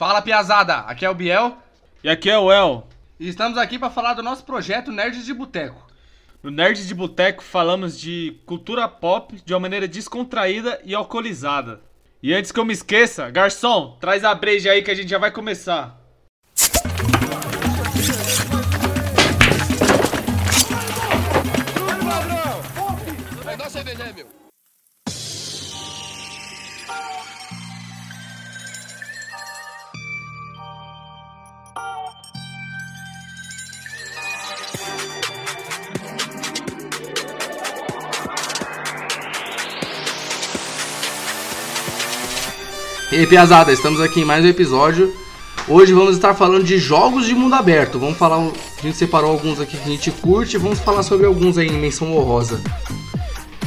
Fala piazada, aqui é o Biel E aqui é o El. e estamos aqui para falar do nosso projeto Nerds de Boteco. No Nerd de Boteco falamos de cultura pop de uma maneira descontraída e alcoolizada. E antes que eu me esqueça, garçom, traz a breja aí que a gente já vai começar. E piazada, estamos aqui em mais um episódio. Hoje vamos estar falando de jogos de mundo aberto. Vamos falar, a gente separou alguns aqui que a gente curte vamos falar sobre alguns aí em menção honrosa.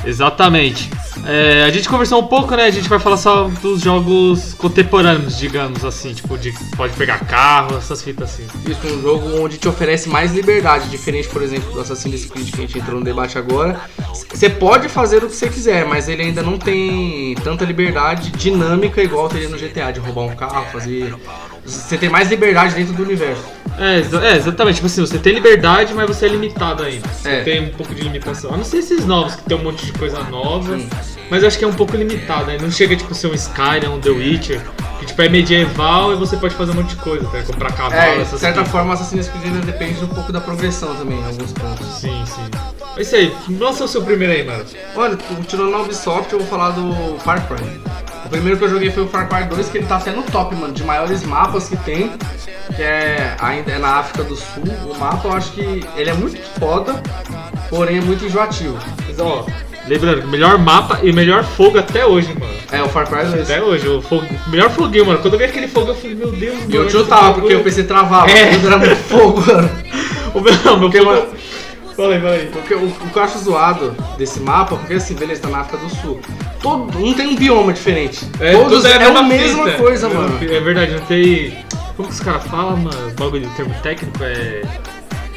Exatamente. É, a gente conversou um pouco, né? A gente vai falar só dos jogos contemporâneos, digamos assim. Tipo, de pode pegar carro, essas fitas assim. Isso, um jogo onde te oferece mais liberdade, diferente, por exemplo, do Assassin's Creed que a gente entrou no debate agora. Você pode fazer o que você quiser, mas ele ainda não tem tanta liberdade dinâmica igual teria no GTA, de roubar um carro, fazer. Você tem mais liberdade dentro do universo. É, exa- é, exatamente. Tipo assim, você tem liberdade, mas você é limitado ainda. Você É. tem um pouco de limitação. A não ser esses novos, que tem um monte de coisa nova. Sim. Mas eu acho que é um pouco limitado, né? Não chega tipo ser um Skyrim, um The Witcher, que tipo é medieval e você pode fazer um monte de coisa, tá? Comprar cavalo, É, de essas certa coisas. forma, Assassin's Creed ainda depende um pouco da progressão também, em alguns pontos. Sim, sim. É isso aí, lança o seu primeiro aí, mano. Olha, continuando na Ubisoft, eu vou falar do Far Cry. O primeiro que eu joguei foi o Far Cry 2, que ele tá até no top, mano, de maiores mapas que tem, que é ainda é na África do Sul. O mapa eu acho que ele é muito foda, porém é muito enjoativo. Mas ó, lembrando, melhor mapa e melhor fogo até hoje, mano. É, o Far Cry 2. Até hoje, o fogo, melhor foguinho, mano. Quando eu vi aquele fogo, eu falei, meu Deus, E eu chutava, esse porque bagulho- PC travava, É. era muito fogo, mano. O meu, não, meu fogo... fala aí. Porque o, o que eu acho zoado desse mapa, porque assim, beleza, tá na África do Sul. Todo, não tem um bioma diferente. Todos tudo é, mesma a mesma fita. coisa, É, mano. É verdade, não tem... Como que os caras falam, mano? O bagulho de termo técnico é...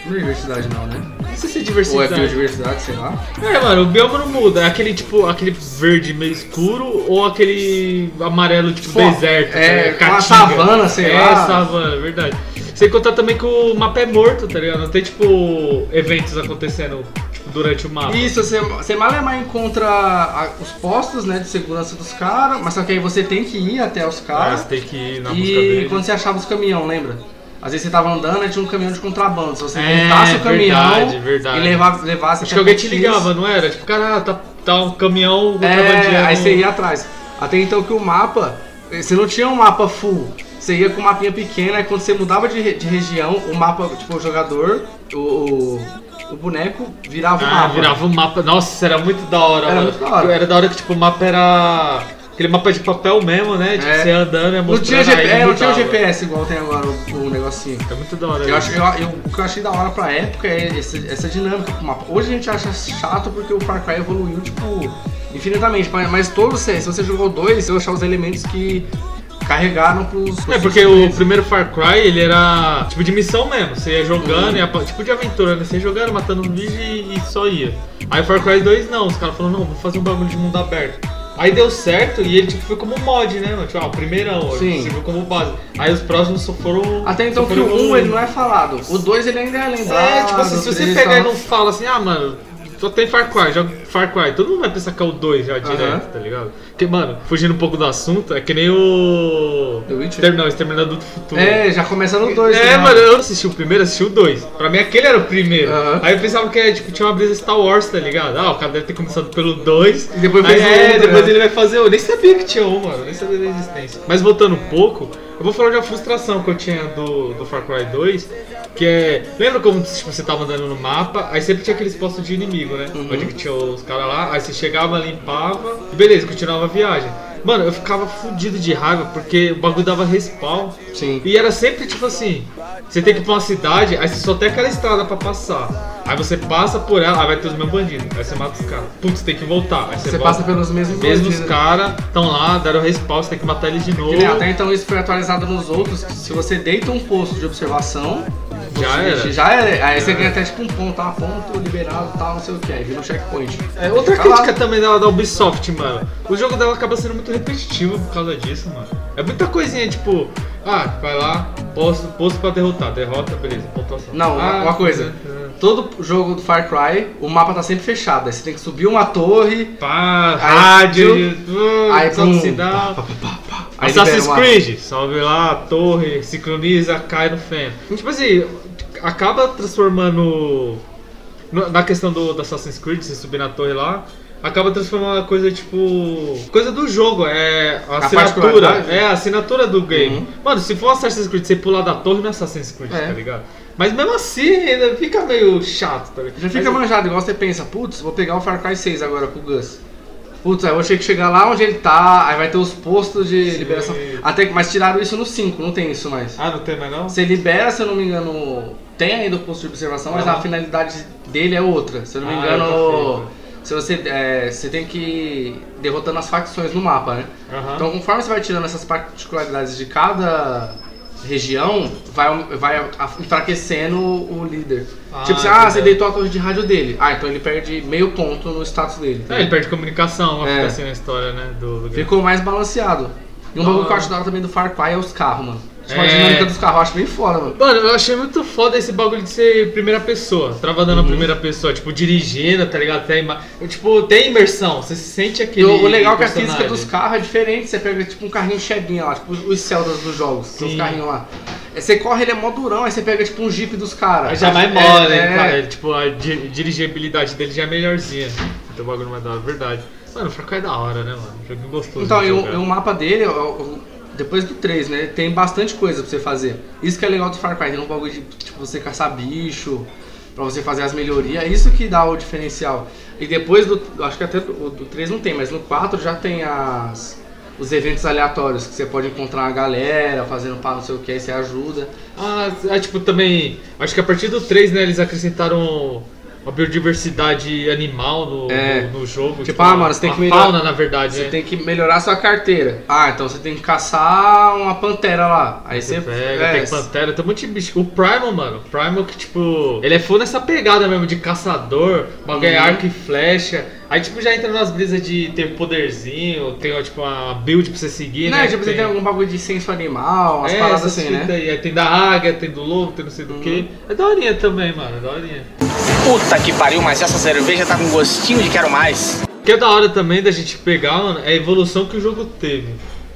Não é diversidade não, né? Não sei se é Ou é diversidade. biodiversidade, sei lá. É, mano, o bioma não muda. É aquele tipo, aquele verde meio escuro ou aquele amarelo tipo Pô, deserto. é, né? com a Caatinga. savana, sei é, lá. savana, verdade. Sem contar também que o mapa é morto, tá ligado? Não tem tipo eventos acontecendo tipo, durante o mapa. Isso, você, você malemar encontra a- os postos né, de segurança dos caras, mas só que aí você tem que ir até os Ah, caras. você tem que ir na busca e dele. quando você achava os caminhão, lembra? Às vezes você tava andando e tinha um caminhão de contrabando. Se você É, montasse o caminhão verdade, verdade. e levar, levasse Acho até que alguém te ligava, não era? Tipo, cara, tá, tá um caminhão É, contrabandeando. aí você ia atrás. Até então que o mapa, você não tinha um mapa full. Você ia com um mapinha pequeno, aí quando você mudava de, re- de região, o mapa, tipo, o jogador, o, o, o boneco virava o Ah, mapa. virava um mapa. Nossa, era muito da hora, Era mano. muito da hora. Era da hora que tipo, o mapa era. Aquele mapa de papel mesmo, né? Tipo, É. você andando e Não tinha, GP, é, não tinha o. GPS igual tem agora o, o negocinho. É muito da hora. Eu isso. acho, eu, eu- o que eu achei da hora pra época é esse- essa dinâmica pro mapa. Hoje a gente acha chato porque o Far Cry evoluiu, tipo, infinitamente. Mas, mas todos, se se você jogou dois, você vai achar os elementos que carregaram pros. pros É, porque o primeiro Far Cry, ele era tipo de missão mesmo. Você ia jogando, ia, tipo de aventura, né? Você ia jogando, matando um bicho e, e só ia. Aí o Far Cry 2 não, os caras falaram, não, vou fazer um bagulho de mundo aberto. Aí deu certo e ele tipo, foi como mod, né? mano? Tipo, ah, o primeirão, Sim. serviu como base. Aí os próximos só foram. Até então só que o foram 1 ele não é falado. O 2 ele ainda é lembrado. É, tipo assim, se o você pegar e não fala assim, ah, mano, só tem Far Cry, joga Far Cry, todo mundo vai pensar que é o 2 já direto, tá ligado? Porque, mano, fugindo um pouco do assunto, é que nem o. The Witcher? Não, Exterminador do Futuro. É, já começa no 2. É, mano, eu assisti o primeiro, assisti o 2. Pra mim aquele era o primeiro. Aham. Aí eu pensava que tipo, tinha uma brisa Star Wars, tá ligado? Ah, o cara deve ter começado pelo 2. E depois Aí, fez o É, outro, depois né? ele vai fazer. Eu nem sabia que tinha um, mano. Nem sabia da existência. Mas voltando um pouco, eu vou falar de uma frustração que eu tinha do, do Far Cry 2. Que é. Lembra como tipo, você tava andando no mapa, aí sempre tinha aqueles postos de inimigo, né? Uhum. Onde que tinha os caras lá, aí você chegava, limpava, e beleza, continuava a viagem. Mano, eu ficava fudido de raiva porque o bagulho dava respawn. Sim. E era sempre tipo assim: você tem que ir pra uma cidade, aí você só tem aquela estrada pra passar. Aí você passa por ela, aí vai ter os mesmos bandidos. Aí você mata os caras. Putz, tem que voltar. Aí você, Você volta. passa pelos mesmos Mesmos caras estão lá, deram respawn, você tem que matar eles de novo. Até então isso foi atualizado nos outros. Se você deita um posto de observação, Já era. Já era. Aí você ganha até tipo um ponto, ah, ponto liberado tal, não sei o que. Aí vira um checkpoint. É, outra Fica lá. crítica também da, da Ubisoft, mano. O jogo dela acaba sendo muito repetitivo por causa disso, mano. É muita coisinha, tipo. Ah, vai lá, posto, posto pra derrotar. Derrota, beleza, pontuação. Não, uma- ah, uma coisa. é, Todo jogo do Far Cry, o mapa tá sempre fechado. Aí você tem que subir uma torre, Pá, Aí, rádio, aí, aí, pum, sinal. pá, pá, pá, pá. Aí libera Assassin's. Creed, sobe lá, a torre, sincroniza, cai no feno. Tipo assim, acaba transformando. Na questão do, do Assassin's Creed, você subir na torre lá, acaba transformando a coisa tipo. Coisa do jogo, é a, assinatura. particularidade? É a assinatura do game. Uhum. Mano, se for Assassin's Creed, você pular da torre não é Assassin's Creed, É. tá ligado? Mas mesmo assim, ainda fica meio chato, tá ligado? Já fica Mas- manjado, igual você pensa, putz, vou pegar o Far Cry 6 agora com o Gus. Putz, aí eu vou ter que chegar lá onde ele tá, aí vai ter os postos de Sim. liberação. Até, mas tiraram isso no 5, não tem isso mais. Ah, não tem mais não? Você libera, se eu não me engano, tem ainda o posto de observação, mas a finalidade dele é outra. Se eu não me Ah, engano, se você, é, você tem que ir derrotando as facções no mapa, né? Aham. Então, conforme você vai tirando essas particularidades de cada região, vai, vai enfraquecendo o líder. Ah, tipo assim, ah, você deitou a torre de rádio dele. Ah, então ele perde meio ponto no status dele. É, ele perde comunicação, uma É. assim na história, né? Do, do. Ficou mais balanceado. E um bagulho que eu acho da hora também do Far Cry é os carros, mano. Tipo, a É. dinâmica dos acho bem foda, mano. Mano, eu achei muito foda esse bagulho de ser primeira pessoa, travando Uhum. na primeira pessoa, tipo, dirigindo, tá ligado? Tem, ima- tipo, tem imersão, você se sente aquele. o, o legal é que a física dos carros é diferente. Você pega tipo um carrinho cheguinha lá, tipo os Celtas dos jogos, são os Sim. carrinhos lá. Aí Você corre, ele é mó durão, aí você pega tipo um Jeep dos caras. Aí já vai É, mole, é, né? cara? Tipo, a di- dirigibilidade dele já é melhorzinha. Então o bagulho mais da verdade. Mano, o Cry é da hora, né, mano? Joguinho gostoso. Então, e o, mapa dele, depois do 3, né? Tem bastante coisa pra você fazer. Isso que é legal do Far Cry, tem um bagulho de tipo, você caçar bicho, pra você fazer as melhorias, é isso que dá o diferencial. E depois do. Acho que até do, do 3 não tem, mas no 4 já tem as. Os eventos aleatórios, que você pode encontrar uma galera fazendo pá, não sei o que, aí você ajuda. Ah, é, tipo, também. Acho que a partir do 3, né, eles acrescentaram uma biodiversidade animal no, É. no, no jogo. Tipo, ah, mano, você tem que melhorar- fauna, na verdade. Você né? tem que melhorar sua carteira. Ah, então você tem que caçar uma pantera lá. Aí você, Você pega, é, tem pantera, tem um monte de bicho. O Primal, mano, o Primal que, tipo, ele é full nessa pegada mesmo de caçador, bagulho é Uhum. arco e flecha. Aí, tipo, já entra nas brisas de ter poderzinho, tem, tipo, uma build pra você seguir, Né, né? tipo, você tem algum bagulho de senso animal, umas é, paradas assim, né? Aí. Aí tem da águia, tem do lobo, tem não sei do Uhum. que. É daorinha também, mano, é daorinha. Puta que pariu, mas essa cerveja tá com gostinho de quero mais. O que é da hora também da gente pegar, mano, é a evolução que o jogo teve.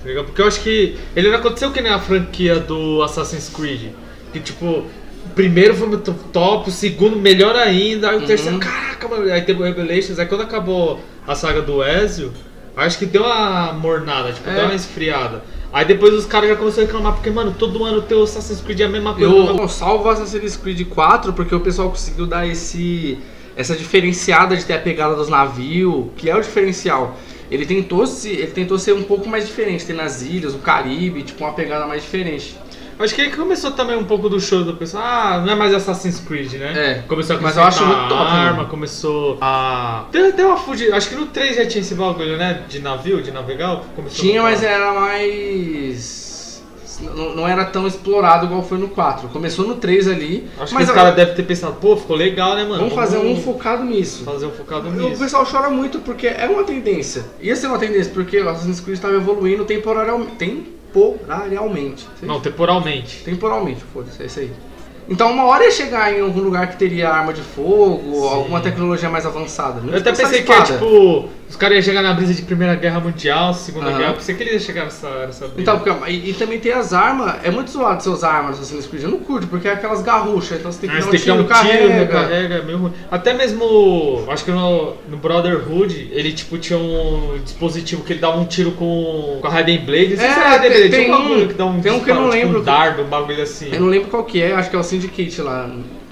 tá? Porque eu acho que ele não aconteceu que nem a franquia do Assassin's Creed. Que tipo, o primeiro foi muito top, o segundo melhor ainda, aí o Uhum. terceiro, caraca, mano, aí teve o Revelations, aí quando acabou a saga do Ezio, acho que deu uma mornada, tipo, É. deu uma esfriada. Aí depois os caras já começaram a reclamar, porque, mano, todo ano tem o Assassin's Creed é a mesma coisa. mesma Eu salvo o Assassin's Creed 4 porque o pessoal conseguiu dar esse essa diferenciada de ter a pegada dos navios, que é o diferencial. Ele tentou se ele tentou ser um pouco mais diferente, tem nas ilhas, o Caribe, tipo uma pegada mais diferente. Acho que aí começou também um pouco do show do pessoal. Ah, não é mais Assassin's Creed, né? É. Começou a Mas eu acho muito top, arma, mano. começou a. Deu, deu uma fugida. Acho que no 3 já tinha esse bagulho, né? De navio, de navegar. Começou Tinha, mas era mais não, não era tão explorado igual foi no 4. Começou no 3 ali, Acho mas que os caras devem ter pensado, pô, ficou legal, né, mano? vamos fazer um focado nisso. Fazer um focado O nisso. pessoal chora muito porque é uma tendência. Ia ser uma tendência porque o Assassin's Creed estava evoluindo temporarial- temporarialmente. Não, temporalmente. Temporalmente, foda-se, é isso aí. Então uma hora ia chegar em algum lugar que teria arma de fogo, Sim. alguma tecnologia mais avançada. Não Eu até pensei que é tipo. Os caras iam chegar na brisa de Primeira Guerra Mundial, Segunda Aham. Guerra. Eu pensei que eles iam chegar nessa, nessa brisa. Então, porque, e, e também tem as armas, é muito zoado seus armas no Assassin's Creed, eu não curto, porque é aquelas garruchas, então você tem que Ah, dar um tem tiro, um tiro, carrega. recarrega, é meio ruim. Até mesmo, acho que no, no Brotherhood, ele tipo tinha um dispositivo que ele dava um tiro com, com a Raiden Blade. Não sei É, a Raiden tem- Blade, tinha tem um bagulho um- que dá um tem um que eu não disparo, tipo lembro. um dardo, um bagulho assim. Eu não lembro qual que é, acho que é o Syndicate lá.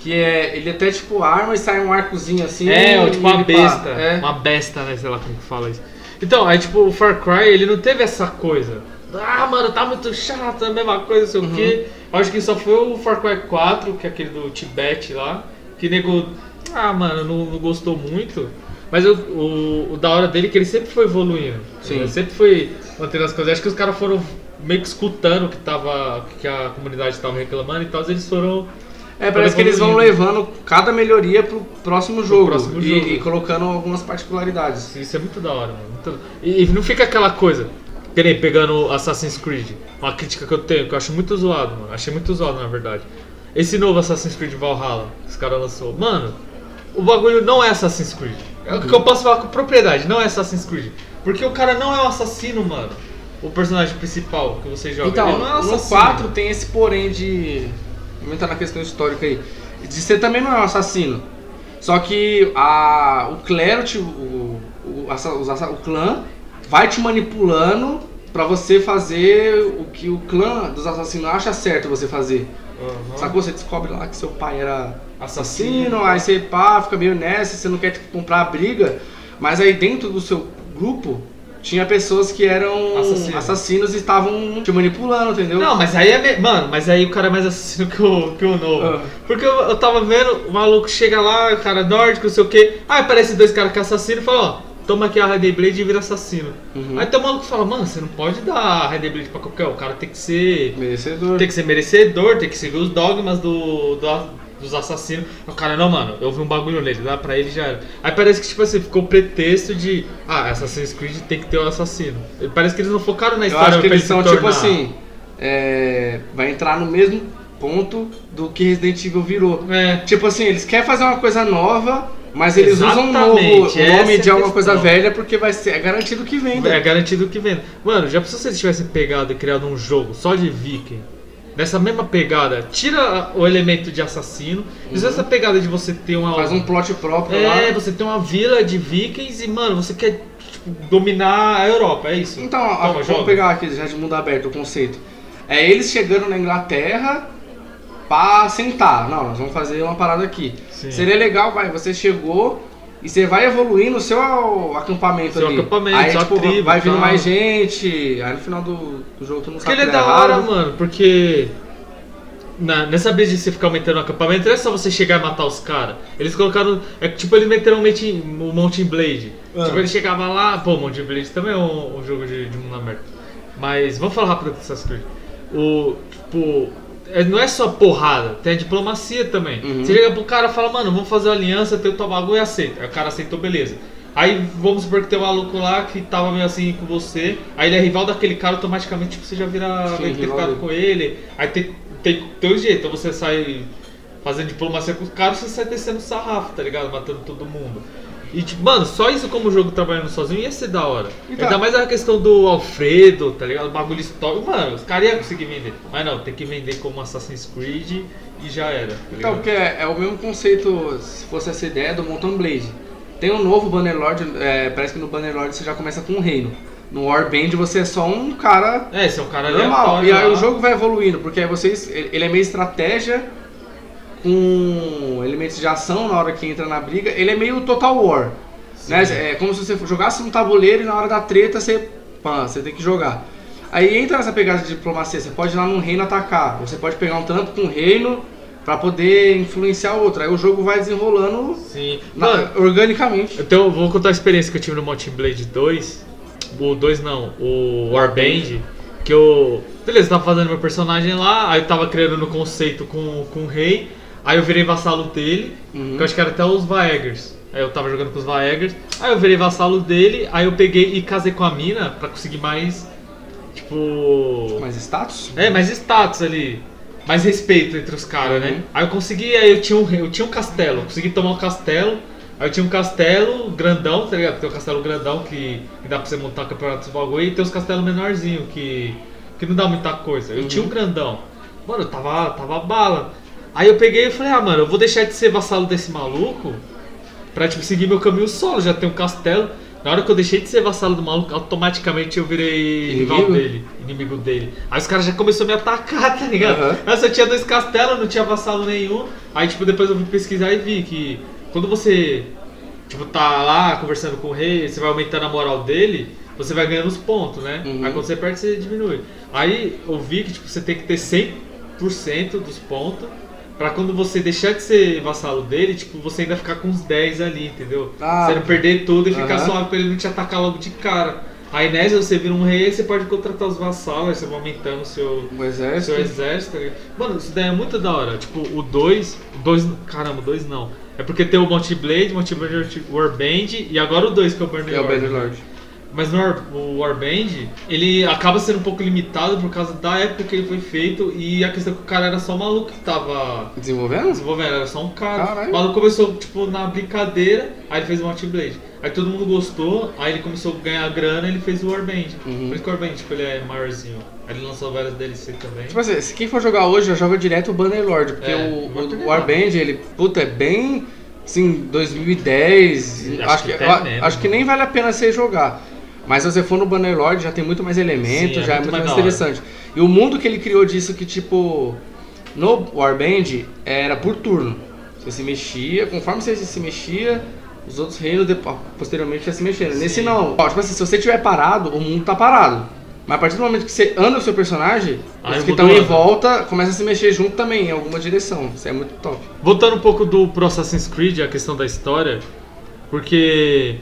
Que é. Ele até tipo arma e sai um arcozinho assim. É, e tipo uma besta. É. Uma besta, né? Sei lá como que fala isso. Então, aí tipo, o Far Cry, ele não teve essa coisa. Ah, mano, tá muito chato, é a mesma coisa, não sei Uhum. o quê. Eu acho que só foi o Far Cry 4, que é aquele do Tibete lá, que nego. Ah, mano, não, não gostou muito. Mas o, o, o da hora dele é que ele sempre foi evoluindo. Sim. Ele sempre foi mantendo as coisas. Acho que os caras foram meio que escutando o que, tava, que a comunidade tava reclamando e tal, eles foram. É, parece que eles vão levando cada melhoria pro próximo jogo. próximo e, jogo. e colocando algumas particularidades. Isso é muito da hora, mano. E, e não fica aquela coisa. Que nem pegando Assassin's Creed. Uma crítica que eu tenho, que eu acho muito zoado, mano. Achei muito zoado, na verdade. Esse novo Assassin's Creed Valhalla, que os caras lançou. Mano, o bagulho não é Assassin's Creed. É o que eu posso falar com propriedade, não é Assassin's Creed. Porque o cara não é um assassino, mano. O personagem principal que você joga. Então, ele não é um no assassino. 4 tem esse porém de. Entrar na questão histórica aí. De você também não é um assassino. Só que a, o clero, te- o, o, assa- o clã, vai te manipulando pra você fazer o que o clã dos assassinos acha certo você fazer. Aham. Sacou? Você descobre lá que seu pai era Assassino. assassino, aí você pá, fica meio nessa, você não quer tipo, comprar a briga, mas aí dentro do seu grupo tinha pessoas que eram Assassino. assassinos e estavam te manipulando, entendeu? Não, mas aí é. me- Mano, mas aí o cara é mais assassino que o, que o novo. Ah. Porque eu, eu tava vendo, o maluco chega lá, o cara nórdico, não sei o quê. Aí aparece dois caras que é assassino e fala, ó, toma aqui a Red Blade e vira assassino. Uhum. Aí tem um maluco que fala, mano, você não pode dar a Red Blade pra qualquer um. O cara tem que ser. Merecedor. Tem que ser merecedor, tem que seguir os dogmas do, do- dos assassinos. O cara, não, mano, eu vi um bagulho nele, dá pra ele já era. Aí parece que, tipo assim, ficou pretexto de, ah, Assassin's Creed tem que ter o assassino. Parece que eles não focaram na Eu história acho que eles ele são tipo assim. é, vai entrar no mesmo ponto do que Resident Evil virou. É. Tipo assim, eles querem fazer uma coisa nova, mas eles usam um novo, Exatamente, o nome é de alguma coisa velha porque vai ser é garantido que venda. É garantido que venda. Mano, já pensou se eles tivessem pegado e criado um jogo só de viking? Nessa mesma pegada, tira o elemento de assassino, usa essa pegada de você ter uma. Uhum. Faz um plot próprio É, lá. você tem uma vila de vikings e, mano, você quer tipo, dominar a Europa, é isso? Então, Toma, vamos joga. pegar aqui já de mundo aberto o conceito. É eles chegando na Inglaterra pra sentar. Não, nós vamos fazer uma parada aqui. Sim. Seria legal, vai, você chegou e você vai evoluindo o seu acampamento Seu ali. acampamento, aí, sua tipo, tribo vai vindo tal. mais gente. Aí no final do, do jogo tu não Porque sabe ele é da dá hora, errado. mano, porque na- nessa brisa de você ficar aumentando o acampamento, não é só você chegar e matar os caras. Eles colocaram. É tipo, eles meteram o Mountain- Blade. Ah. Tipo, ele chegava lá. Pô, o Mountain Blade também é um, um jogo de, de mundo aberto. Mas vamos falar rápido do Assassin's Creed. O. Tipo. É- Não é só porrada, tem a diplomacia também. Uhum. Você liga pro cara e fala, mano, vamos fazer uma aliança, tem o teu bagulho e aceita. Aí o cara aceitou, beleza. Aí vamos supor que tem um maluco lá que tava meio assim com você, aí ele é rival daquele cara, automaticamente tipo, você já vira. Sim, ter rival ficado com ele. Aí tem, tem teu jeito, então você sai fazendo diplomacia com os caras, você sai descendo sarrafo, tá ligado? Matando todo mundo. E tipo, mano, só isso como jogo trabalhando sozinho ia ser da hora. Então- Ainda mais a questão do Alfredo, tá ligado? O bagulho histórico. Mano, os caras iam conseguir vender. Mas não, tem que vender como Assassin's Creed e já era. Tá Então, porque é, é o mesmo conceito, se fosse essa ideia do Mountain Blade. Tem um novo Bannerlord, é, parece que no Bannerlord você já começa com um reino. No Warband você é só um cara É, esse é um cara normal. E aí lá. o jogo vai evoluindo, porque aí vocês. Ele é meio estratégia com elementos de ação na hora que entra na briga. Ele é meio Total War. Né? É como se você jogasse um tabuleiro e na hora da treta você. Pã, você tem que jogar. Aí entra nessa pegada de diplomacia, você pode ir lá num reino atacar, você pode pegar um trampo com um reino pra poder influenciar outro. Aí o jogo vai desenrolando Sim. na- organicamente. Então, eu vou contar a experiência que eu tive no Mountain Blade 2. O 2 não, o Warband. Que eu. Beleza, tava fazendo meu personagem lá, aí eu tava criando no conceito com, com o rei. Aí eu virei vassalo dele, Uhum. que eu acho que era até os Vaegers. Aí eu tava jogando com os Vaegers. Aí eu virei vassalo dele, aí eu peguei e casei com a mina pra conseguir mais. Tipo. Mais status? É, mais status ali. Mais respeito entre os caras, né? Aí eu consegui, aí eu tinha um, eu tinha um castelo, consegui tomar um castelo. Aí eu tinha um castelo grandão, tá ligado? Tem um castelo grandão que, que dá pra você montar campeonato dos bagulho e tem uns castelos menorzinhos que, que não dá muita coisa. Eu tinha um grandão. Mano, eu tava, tava bala. Aí eu peguei e falei, ah, mano, eu vou deixar de ser vassalo desse maluco pra, tipo, seguir meu caminho solo. Já tenho um castelo. Na hora que eu deixei de ser vassalo do maluco, automaticamente eu virei rival Inimigo? dele, inimigo dele. Aí os caras já começaram a me atacar, tá ligado? Nossa, eu tinha dois castelos, não tinha vassalo nenhum. Aí, tipo, depois eu fui pesquisar e vi que quando você, tipo, tá lá conversando com o rei, você vai aumentando a moral dele, você vai ganhando os pontos, né? Uhum. Aí quando você perde, você diminui. Aí eu vi que, tipo, você tem que ter 100% dos pontos pra quando você deixar de ser vassalo dele, tipo, você ainda ficar com uns 10 ali, entendeu? Ah, você não perder tudo e ficar suave pra ele não te atacar logo de cara. Aí nessa você vira um rei, você pode contratar os vassalos, aí você vai aumentando o seu, O exército. seu exército. Mano, isso daí é muito da hora. Tipo, o 2. O 2. Caramba, o 2 não. É porque tem o Monty Blade, Monty Blade Warband e agora o 2 que é o Burning É o Lord. Mas no War- o Warband, ele acaba sendo um pouco limitado por causa da época que ele foi feito e a questão é que o cara era só um maluco que tava Desenvolvendo? desenvolvendo, era só um cara. Caralho. O maluco começou, tipo, na brincadeira, aí ele fez o Mount Blade. Aí todo mundo gostou, aí ele começou a ganhar grana e ele fez o Warband. Uhum. Por isso que o Warband, tipo, ele é maiorzinho. Aí ele lançou várias DLC também. Tipo assim, se quem for jogar hoje, já joga direto o Bannerlord, porque É, o, o legal. Warband, ele, puta, é bem, assim, 2010, Acho acho, que que, até acho que nem vale a pena você jogar. Mas se você for no Bannerlord, já tem muito mais elementos, Sim, é já é muito muito mais mais interessante. E o mundo que ele criou disso que, tipo, no Warband, era por turno. Você se mexia, conforme você se mexia, os outros reinos depo- posteriormente ia se mexendo. Nesse Sim. não. Ó, tipo assim, se você estiver parado, o mundo tá parado. Mas a partir do momento que você anda o seu personagem, Aí os que estão em volta começam a se mexer junto também, em alguma direção. Isso é muito top. Voltando um pouco do pro Assassin's Creed, a questão da história, porque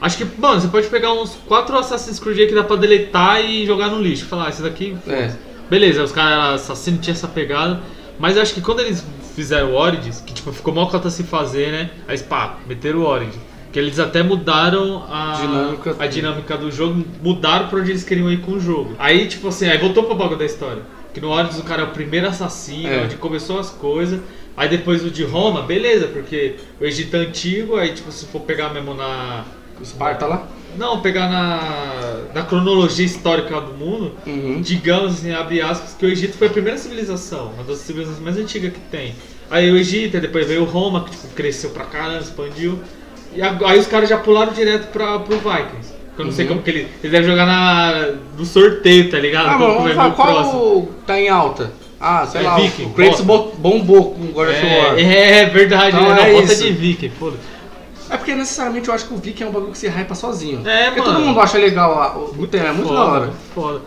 acho que, mano, você pode pegar uns quatro Assassin's Creed que dá pra deletar e jogar no lixo. Falar, ah, esse daqui, É. beleza, os caras assassinos tinham essa pegada, mas acho que quando eles fizeram o Origins, que tipo, ficou mal cota se fazer, né? Aí, pá, meteram o Origins. Que eles até mudaram a Dinâmica. a dinâmica do jogo, mudaram pra onde eles queriam ir com o jogo. Aí, tipo assim, aí voltou pro bagulho da história. Que no Origins o cara é o primeiro assassino, É. onde começou as coisas. Aí depois o de Roma, beleza, porque o Egito é antigo, aí tipo, se for pegar mesmo na. Esparta lá. Não, pegar na, na cronologia histórica do mundo, Uhum. digamos assim, abre aspas, que o Egito foi a primeira civilização, uma das civilizações mais antigas que tem. Aí o Egito, aí depois veio Roma, que tipo, cresceu pra caramba, expandiu. E aí os caras já pularam direto pra, pro Vikings. Eu não sei Uhum. como que ele. Ele deve jogar na, no sorteio, tá ligado? Ah, Como vamos qual próximo. tá em alta? Ah, sei É lá, Viking, o Kratos bombou com God of War. É, é verdade, Então né? é Não, bota isso. de Viking, foda É porque necessariamente eu acho que o Viking é um bagulho que se hypa sozinho. É, porque mano. todo mundo acha legal o, o tema, é muito foda, da hora. foda.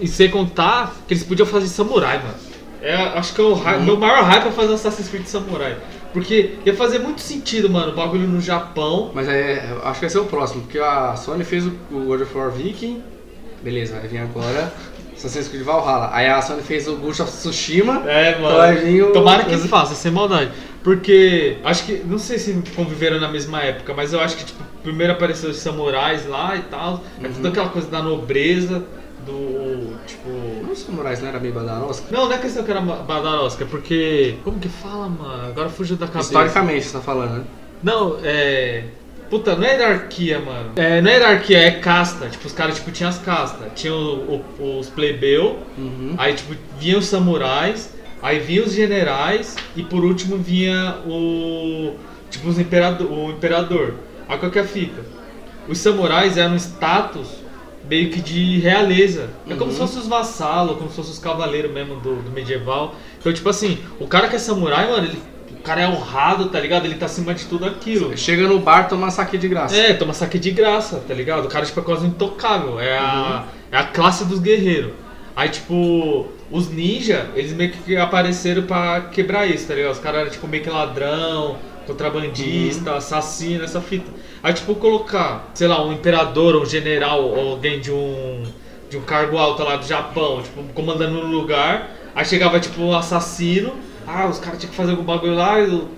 E sem contar que eles podiam fazer samurai, mano. É, acho que é o Uhum. hy- meu maior hype é fazer Assassin's Creed Samurai. Porque ia fazer muito sentido, mano, o bagulho no Japão. Mas é, acho que vai ser o próximo, porque a Sony fez o, o God of War Viking, beleza, vai vir agora Assassin's Creed Valhalla. Aí a Sony fez o Ghost of Tsushima, É, então vai vir o... Tomara que faça, sem maldade. Porque acho que. Não sei se conviveram na mesma época, mas eu acho que tipo, primeiro apareceu os samurais lá e tal. É Uhum. toda aquela coisa da nobreza, do. Tipo. Os samurais não era meio badarosca? Não, não é questão que era badarosca, é porque. Como que fala, mano? Agora fugiu da cabeça. Historicamente, você tá falando, né? Não, é. Puta, não é hierarquia, mano. É, não é hierarquia, é casta. Tipo, os caras tipo, tinham as castas. Tinha o- o- os plebeu, Uhum. aí tipo, vinham os samurais, aí vinham os generais e por último vinha o. Tipo, os imperador, o imperador. Aí qual que é a fita? Os samurais eram status meio que de realeza. É como Uhum. se fossem os vassalos, como se fossem os cavaleiros mesmo do, do medieval. Então, tipo assim, o cara que é samurai, mano, ele, o cara é honrado, tá ligado? Ele tá acima de tudo aquilo. Chega no bar, toma saque de graça. É, toma saque de graça, tá ligado? O cara, tipo, é quase intocável. É a, é a classe dos guerreiros. Aí, tipo, os ninja, eles meio que apareceram pra quebrar isso, tá ligado? Os caras eram, tipo, meio que ladrão, contrabandista, assassino, essa fita. Aí, tipo, colocar, sei lá, um imperador, um general, ou alguém de um, de um cargo alto lá do Japão, tipo, comandando no lugar. Aí chegava, tipo, um assassino. Ah, os caras tinham que fazer algum bagulho lá.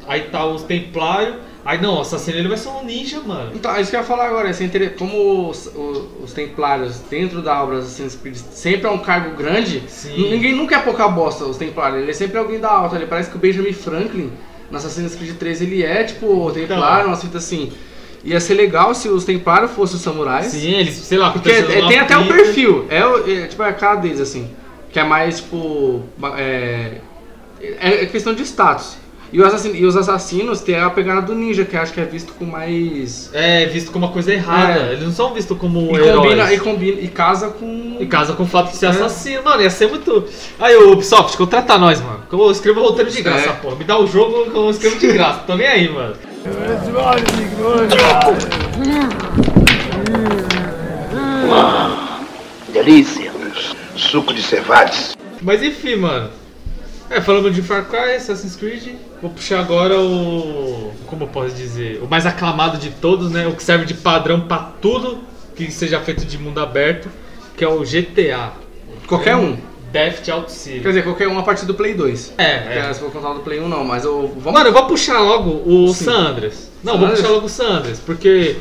Aí tá os templários. Aí não, o assassino ele vai ser um ninja, mano. Então, é isso que eu ia falar agora, assim, como os, o- os templários dentro da obra Assassin's Creed sempre é um cargo grande, Sim. ninguém nunca é pouca bosta, os templários, ele é sempre alguém da alta, ele parece que o Benjamin Franklin, no Assassin's Creed 3, ele é, tipo, templário, uma fita assim. Ia ser legal se os templários fossem os samurais, Sim, eles, sei lá, porque é- tem até o briga. perfil, é, é, tipo, é a cara deles, assim, que é mais, tipo, é, é questão de status. E os, assassinos, e os assassinos têm a pegada do ninja, que eu acho que é visto com mais... É visto como uma coisa errada. É. Eles não são vistos como E heróis. combina, e combina e casa com. E casa com o fato de ser É. assassino, mano, ia ser muito. Aí, ô Ubisoft, contrata nós, mano. Que eu escrevo roteiro de graça, É. porra. Me dá o jogo que eu escrevo de graça. Tô nem aí, mano. Delícia. Suco de cevades. Mas enfim, mano. É, falando de Far Cry, Assassin's Creed, vou puxar agora o. Como eu posso dizer? O mais aclamado de todos, né? O que serve de padrão pra tudo que seja feito de mundo aberto, que é o GTA. Qualquer um. Death Auto City. Quer dizer, qualquer um a partir do Play 2. É, Porque, é. Se for contar do Play 1, não, mas eu. Vamos... Mano, eu vou puxar logo o Sim. San Andreas. Não, San vou Andreas? puxar logo o San Andreas, porque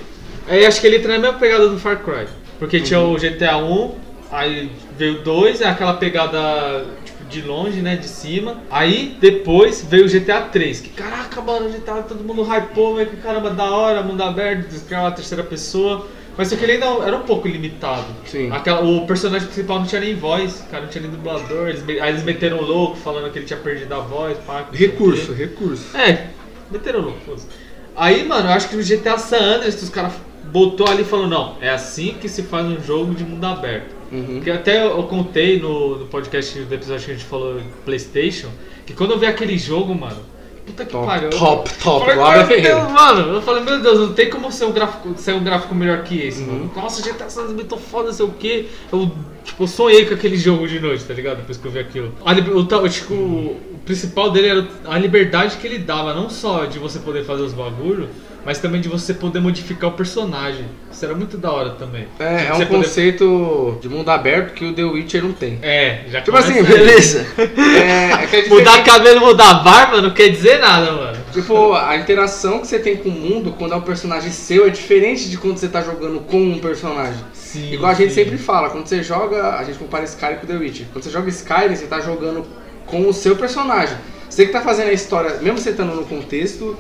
aí acho que ele entra na mesma pegada do Far Cry. Porque tinha o GTA 1, aí veio o 2, é aquela pegada de longe, né? De cima. Aí depois veio o GTA 3. Que caraca, mano, GTA todo mundo hypou, velho, que caramba, da hora, mundo aberto, uma terceira pessoa. Mas só que ele ainda era um pouco limitado. Sim. Aquela, o personagem principal não tinha nem voz, o cara não tinha nem dublador. Eles, aí eles meteram louco falando que ele tinha perdido a voz. Pá, Recurso, recurso. É, meteram louco, foda-se. Aí, mano, eu acho que no GTA San Andreas os caras botou ali e falou, não, é assim que se faz um jogo de mundo aberto. Uhum. Porque até eu contei no, no podcast do episódio que a gente falou Playstation, que quando eu vi aquele jogo, mano, puta que Top, pariu. top, top, falei, Guarda Ferreira. Mano, eu falei, meu Deus, não tem como ser um gráfico, ser um gráfico melhor que esse, Uhum. mano. Nossa, GTA San Andreas muito foda, não sei o que. Eu, tipo, sonhei com aquele jogo de noite, tá ligado? Depois que eu vi aquilo. A o, tipo, o principal dele era a liberdade que ele dava, não só de você poder fazer os bagulhos, mas também de você poder modificar o personagem. Isso era muito da hora também. É, é um poder- conceito de mundo aberto que o The Witcher não tem. É, já Tipo assim, aí. beleza. É, é que é Mudar cabelo, mudar barba não quer dizer nada, mano. Tipo, a interação que você tem com o mundo quando é um personagem seu é diferente de quando você tá jogando com um personagem. Sim, Igual a gente sim. sempre fala, quando você joga, a gente compara Skyrim com The Witcher. Quando você joga Skyrim, você tá jogando com o seu personagem. Você que tá fazendo a história, mesmo você estando no contexto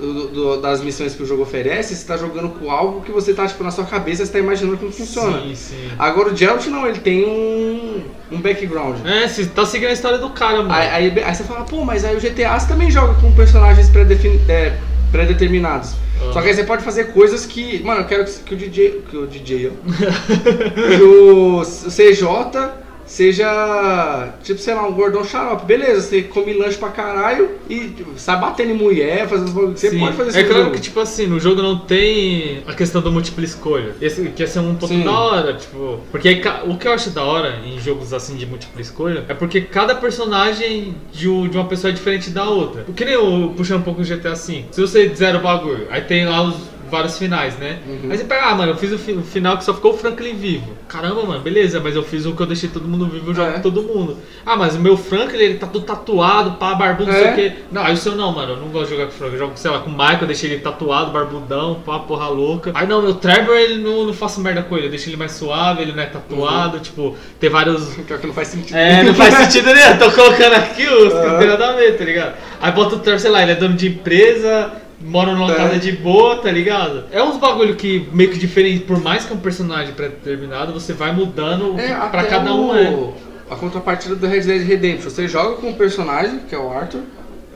do- do- das missões que o jogo oferece, você tá jogando com algo que você tá, tipo, na sua cabeça, você tá imaginando como funciona. Sim, sim. Agora o Geralt não, ele tem um, um background. É, você tá seguindo a história do cara, mano. Aí, aí, aí você fala, pô, mas aí o GTA você também joga com personagens é, pré-determinados. Ah. Só que aí você pode fazer coisas que. Mano, eu quero que, que o DJ. Que o DJ, ó. que o, o CJ seja. Tipo, sei lá, um gordão xarope. Beleza, você come lanche pra caralho e tipo, sai batendo em mulher, fazendo. Você Sim. pode fazer isso É claro jogo. que, tipo assim, no jogo não tem a questão da múltipla escolha. Esse que ia ser um ponto Sim. da hora, tipo. Porque aí o que eu acho da hora em jogos assim de múltipla escolha é porque cada personagem de, um- uma pessoa é diferente da outra. O que nem eu puxando um pouco do GTA V. Se você zera o bagulho, aí tem lá os vários finais, né? Uhum. Aí você pega, ah, mano, eu fiz o, fi- o final que só ficou o Franklin vivo. Caramba, mano, beleza, mas eu fiz o que eu deixei todo mundo vivo, eu jogo É. com todo mundo. Ah, mas o meu Franklin, ele tá todo tatuado, pá, barbudo, não sei É. o quê. Não, aí o seu não, mano, eu não gosto de jogar com o Franklin. Eu jogo, sei lá, com o Michael, eu deixei ele tatuado, barbudão, pá, porra louca. Aí não, meu Trevor, ele não, não faço merda com ele, eu deixo ele mais suave, ele não é tatuado, tipo, tem vários. Pior que não faz sentido. É, não faz sentido nenhum, eu tô colocando aqui os que não tem nada a ver, tá ligado? Aí bota o Trevor, sei lá, ele é dono de empresa, mora numa É. casa de boa, tá ligado? É uns bagulho que meio que diferente, por mais que é um personagem pré-determinado, você vai mudando É, pra cada um, o- né? A contrapartida do Red Dead Redemption. Você joga com um personagem, que é o Arthur,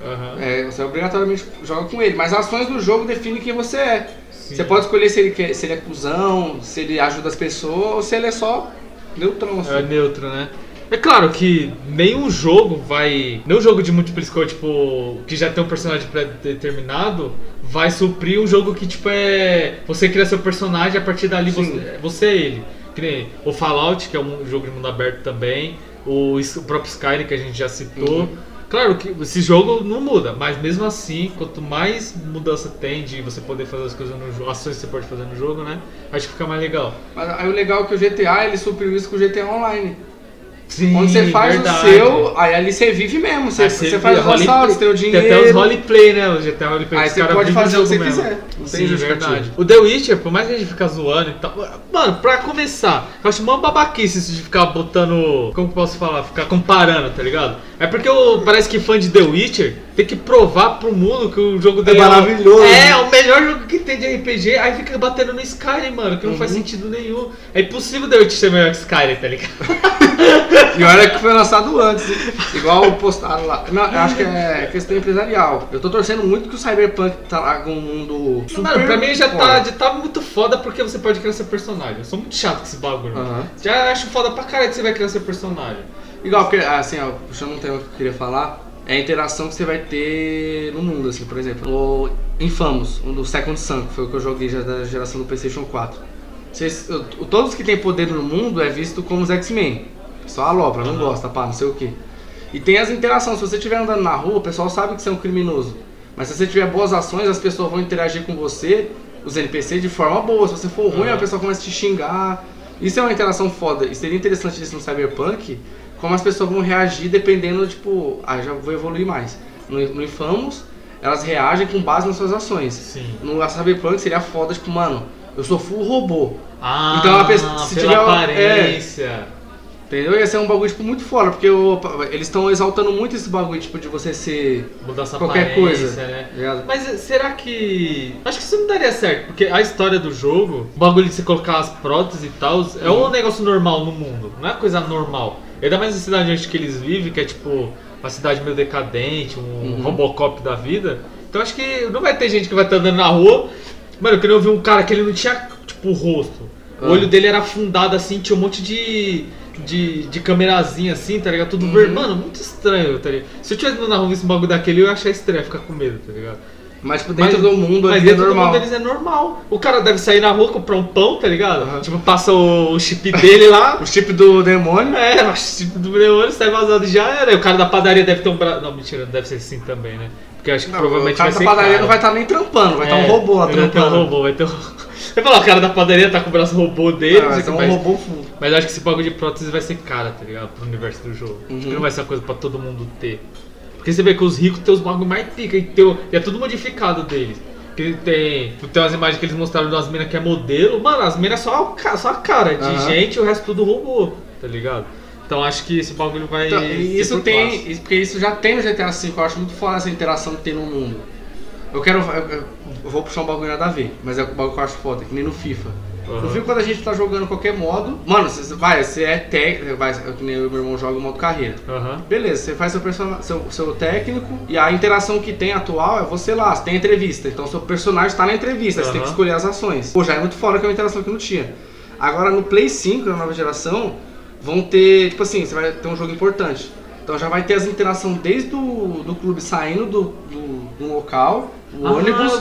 Aham. é, você obrigatoriamente joga com ele. Mas as ações do jogo definem quem você é. Sim. Você pode escolher se ele, quer, se ele é cuzão, se ele ajuda as pessoas, ou se ele é só neutrão, assim. É neutro, né? É claro que nenhum jogo vai. Nenhum jogo de múltipla escolha, tipo, que já tem um personagem pré-determinado, vai suprir um jogo que, tipo, é. Você cria seu personagem e a partir dali você, você é ele. O Fallout, que é um jogo de mundo aberto também, o próprio Skyrim, que a gente já citou. Uhum. Claro que esse jogo não muda, mas mesmo assim, quanto mais mudança tem de você poder fazer as coisas no jogo, ações que você pode fazer no jogo, né? Acho que fica mais legal. Mas aí o legal é que o GTA, ele supriu isso com o GTA Online. Sim, Quando você faz verdade. o seu, aí ali você vive mesmo. Você, você faz os assaltos, tem o dinheiro. Tem até os roleplay, né? O GTA roleplay. Aí você pode fazer o que você mesmo. quiser. Não tem Sim, justificativa. verdade. O The Witcher, por mais que a gente fica zoando e tal. Mano, pra começar, eu acho uma babaquice isso de ficar botando. Como que eu posso falar? Ficar comparando, tá ligado? É porque o, parece que fã de The Witcher tem que provar pro mundo que o jogo dele maravilhoso. É, é o melhor jogo que tem de RPG. Aí fica batendo no Skyrim, mano, que não faz Uhum. sentido nenhum. É impossível The Witcher ser melhor que Skyrim, tá ligado? E olha que foi lançado antes, igual postaram lá. Não, eu acho que é questão empresarial. Eu tô torcendo muito que o Cyberpunk tá lá com um mundo super Mano, pra mim já tá, já tá muito foda porque você pode criar seu personagem. Eu sou muito chato com esse bagulho. Aham. Já acho foda pra caralho que você vai criar seu personagem. Igual, porque, assim, ó, puxando um tema que eu queria falar, é a interação que você vai ter no mundo, assim, por exemplo, o Infamous, um do Second Sun, que foi o que eu joguei já da geração do Playstation 4. Vocês, todos que têm poder no mundo é visto como os X-Men. Só alopra, não gosta, pá, não sei o que. E tem as interações, se você estiver andando na rua, o pessoal sabe que você é um criminoso. Mas se você tiver boas ações, as pessoas vão interagir com você, os NPC, de forma boa. Se você for ruim, a pessoa começa a te xingar. Isso é uma interação foda. E seria interessante isso no Cyberpunk, como as pessoas vão reagir dependendo, tipo, ah, já vou evoluir mais. No, no Infamous, elas reagem com base nas suas ações. Sim. No Cyberpunk seria foda, tipo, mano, eu sou full robô. Ah, Então, a pessoa- se tiver- aparência. Entendeu? Ia ser um bagulho, tipo, muito foda, porque o- eles estão exaltando muito esse bagulho, tipo, de você ser qualquer coisa. né? tá? Mas será que. Acho que isso não daria certo, porque a história do jogo, o bagulho de você colocar as próteses e tal, é um negócio normal no mundo, não é coisa normal. Ainda mais na cidade onde que eles vivem, que é tipo uma cidade meio decadente, um Uhum. Robocop da vida. Então acho que não vai ter gente que vai estar andando na rua. Mano, eu queria ouvir um cara que ele não tinha, tipo, rosto. O Ah. olho dele era afundado assim, tinha um monte de. De, de câmerazinha assim, tá ligado? Tudo Uhum. verde. Mano, muito estranho, tá ligado? Se eu tivesse andando na rua e um bagulho daquele, eu ia achar estranho, ia ficar com medo, tá ligado? Mas, tipo, dentro Mas- do mundo Mas ali é dentro do normal. mundo deles é normal. O cara deve sair na rua comprar um pão, tá ligado? Aham. Tipo, passa o, chip dele lá. O chip do demônio. É, o chip do demônio sai vazado já era. E o cara da padaria deve ter um braço. Não, mentira, deve ser assim também, né? Porque eu acho que Não, provavelmente o cara vai da ser. padaria cara. não vai estar nem trampando, vai estar É, um robô lá Vai ter um trampando. robô, vai ter um. Você falar, o cara da padaria tá com o braço robô dele, Ah, vai ser um mas, robô full. mas eu acho que esse bagulho de prótese vai ser cara, tá ligado? Pro universo do jogo. Acho que Uhum. não vai ser uma coisa pra todo mundo ter. Porque você vê que os ricos têm os bagulho mais pica e, tem, e é tudo modificado deles. Que tem, tem umas imagens que eles mostraram das minas que é modelo. Mano, as minas é só, só a cara de Aham. gente e o resto tudo robô, tá ligado? Então acho que esse bagulho vai. Então, isso tem. classe. Porque isso já tem no GTA V, eu acho muito foda essa interação que tem no mundo. Eu quero. Eu, eu- eu vou puxar um bagulho nada a ver, mas é o bagulho que eu acho foda, que nem no FIFA. Aham. No FIFA, quando a gente tá jogando qualquer modo, mano, você vai, você é técnico, vai, que nem eu e meu irmão joga o modo carreira. Aham. Beleza, você faz seu, person... seu, seu técnico e a interação que tem atual é você lá, você tem entrevista. Então seu personagem tá na entrevista, você tem que escolher as ações. Pô, já é muito fora que é uma interação que não tinha. Agora no Play 5, na nova geração, vão ter, tipo assim, você vai ter um jogo importante. Então já vai ter as interações desde o do clube saindo do, do, do local, o Ah, ônibus,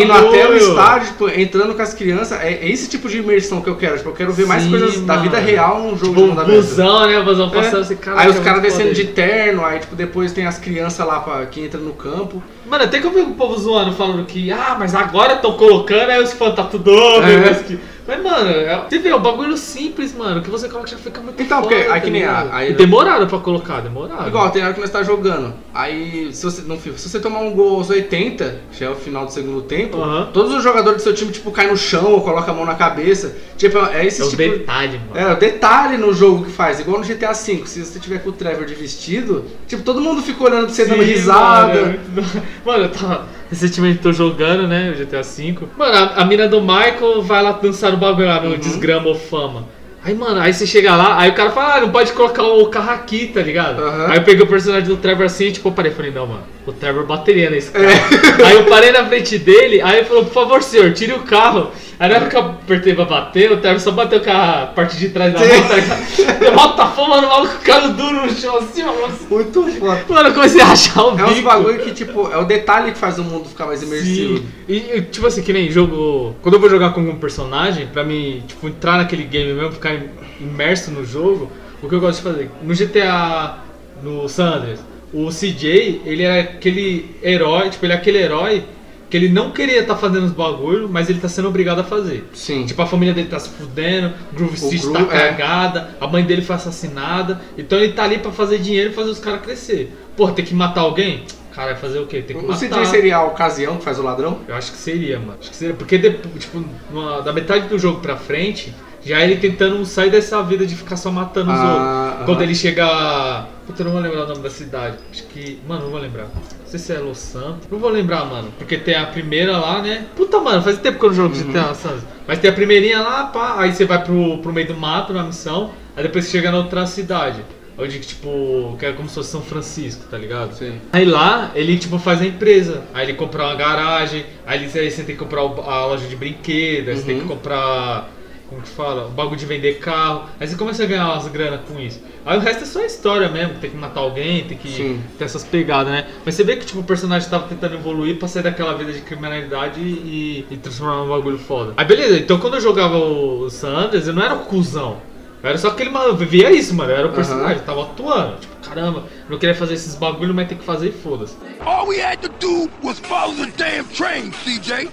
indo até o estádio, tipo, entrando com as crianças. É, é esse tipo de imersão que eu quero. Tipo, eu quero ver mais Sim, coisas da mano. vida real num jogo de Tipo, mundo aberto. busão, né? Busão É. passando assim, cara. Aí os caras descendo de terno, aí tipo, depois tem as crianças lá pra, que entram no campo. Mano, até que eu vi o povo zoando, falando que, ah, mas agora estão colocando, aí os fãs tá tudo over, É. mas que... Mas, mano, é- você vê, é um bagulho simples, mano, que você coloca já fica muito Então, foda, porque aí que nem a- aí- E demoraram pra colocar, demoraram. Igual, tem hora que nós tá jogando. Aí, se você, FIFA, se você tomar um gol aos 80, já é o final do segundo tempo, todos os jogadores do seu time, tipo, caem no chão ou colocam a mão na cabeça. Tipo, é esse É o tipo... detalhe, mano. É, o detalhe no jogo que faz, igual no GTA V, se você tiver com o Trevor de vestido, tipo, todo mundo fica olhando pra você dando Sim, risada. Mano, é muito- mano, eu tava. Recentemente tô jogando, né? O GTA V. Mano, a, a mina do Michael vai lá dançar no bagulho lá no Desgrama ou Fama. Aí, mano, aí você chega lá, aí o cara fala, ah, não pode colocar o carro aqui, tá ligado? Aham. Aí eu peguei o personagem do Trevor assim e tipo, parei, falei, não, mano, o Trevor bateria nesse cara. É. Aí eu parei na frente dele, aí ele falou, por favor, senhor, tire o carro. Aí na hora que eu apertei pra bater, o Trevor só bateu com a parte de trás da moto, tá ligado? A moto tá fumando, o maluco caiu duro no chão assim, mano. Muito foda. Mano, eu comecei a achar o É uns bico. bagulho que, tipo, é o detalhe que faz o mundo ficar mais imersivo. Sim. E, tipo assim, que nem jogo. Quando eu vou jogar com um personagem, pra mim, tipo, entrar naquele game mesmo, ficar im- imerso no jogo, o que eu gosto de fazer? No GTA, no San Andreas, o CJ, ele é aquele herói, tipo, ele é aquele herói que ele não queria estar fazendo os bagulho, mas ele tá sendo obrigado a fazer. Sim. Tipo, a família dele tá se fudendo, Groove Street Groove, tá é. cagada, a mãe dele foi assassinada, então ele tá ali pra fazer dinheiro e fazer os caras crescer. Porra, tem que matar alguém? Cara, fazer o quê? Tem que O matar. CJ seria a ocasião que faz o ladrão? Eu acho que seria, mano. Acho que seria. Porque, tipo, numa- da metade do jogo pra frente, já ele tentando sair dessa vida de ficar só matando os Ah, outros. Quando ele chega. Puta, eu não vou lembrar o nome da cidade. Acho que. Mano, não vou lembrar. Não sei se é Los Santos. Não vou lembrar, mano. Porque tem a primeira lá, né? Puta, mano, faz tempo que eu não jogo Uhum. GTA Santos. Mas tem a primeirinha lá, pá. Aí você vai pro, pro meio do mato na missão. Aí depois você chega na outra cidade. Onde, tipo, que é como se fosse São Francisco, tá ligado? Sim. Aí lá, ele tipo faz a empresa. Aí ele compra uma garagem, aí, ele- aí você tem que comprar a loja de brinquedos, aí você tem que Uhum. comprar. Como que fala? O bagulho de vender carro. Aí você começa a ganhar umas grana com isso. Aí o resto é só história mesmo, tem que matar alguém, tem que Sim. ter essas pegadas, né? Mas você vê que tipo, o personagem tava tentando evoluir pra sair daquela vida de criminalidade e, e transformar num bagulho foda. Aí beleza, então quando eu jogava o San Andreas, eu não era o cuzão. Eu era só aquele mano, vivia isso, mano. Eu era o personagem, eu tava atuando. Tipo, caramba, eu não queria fazer esses bagulho, mas tem que fazer e foda-se. All we had to do was follow the damn train, CJ.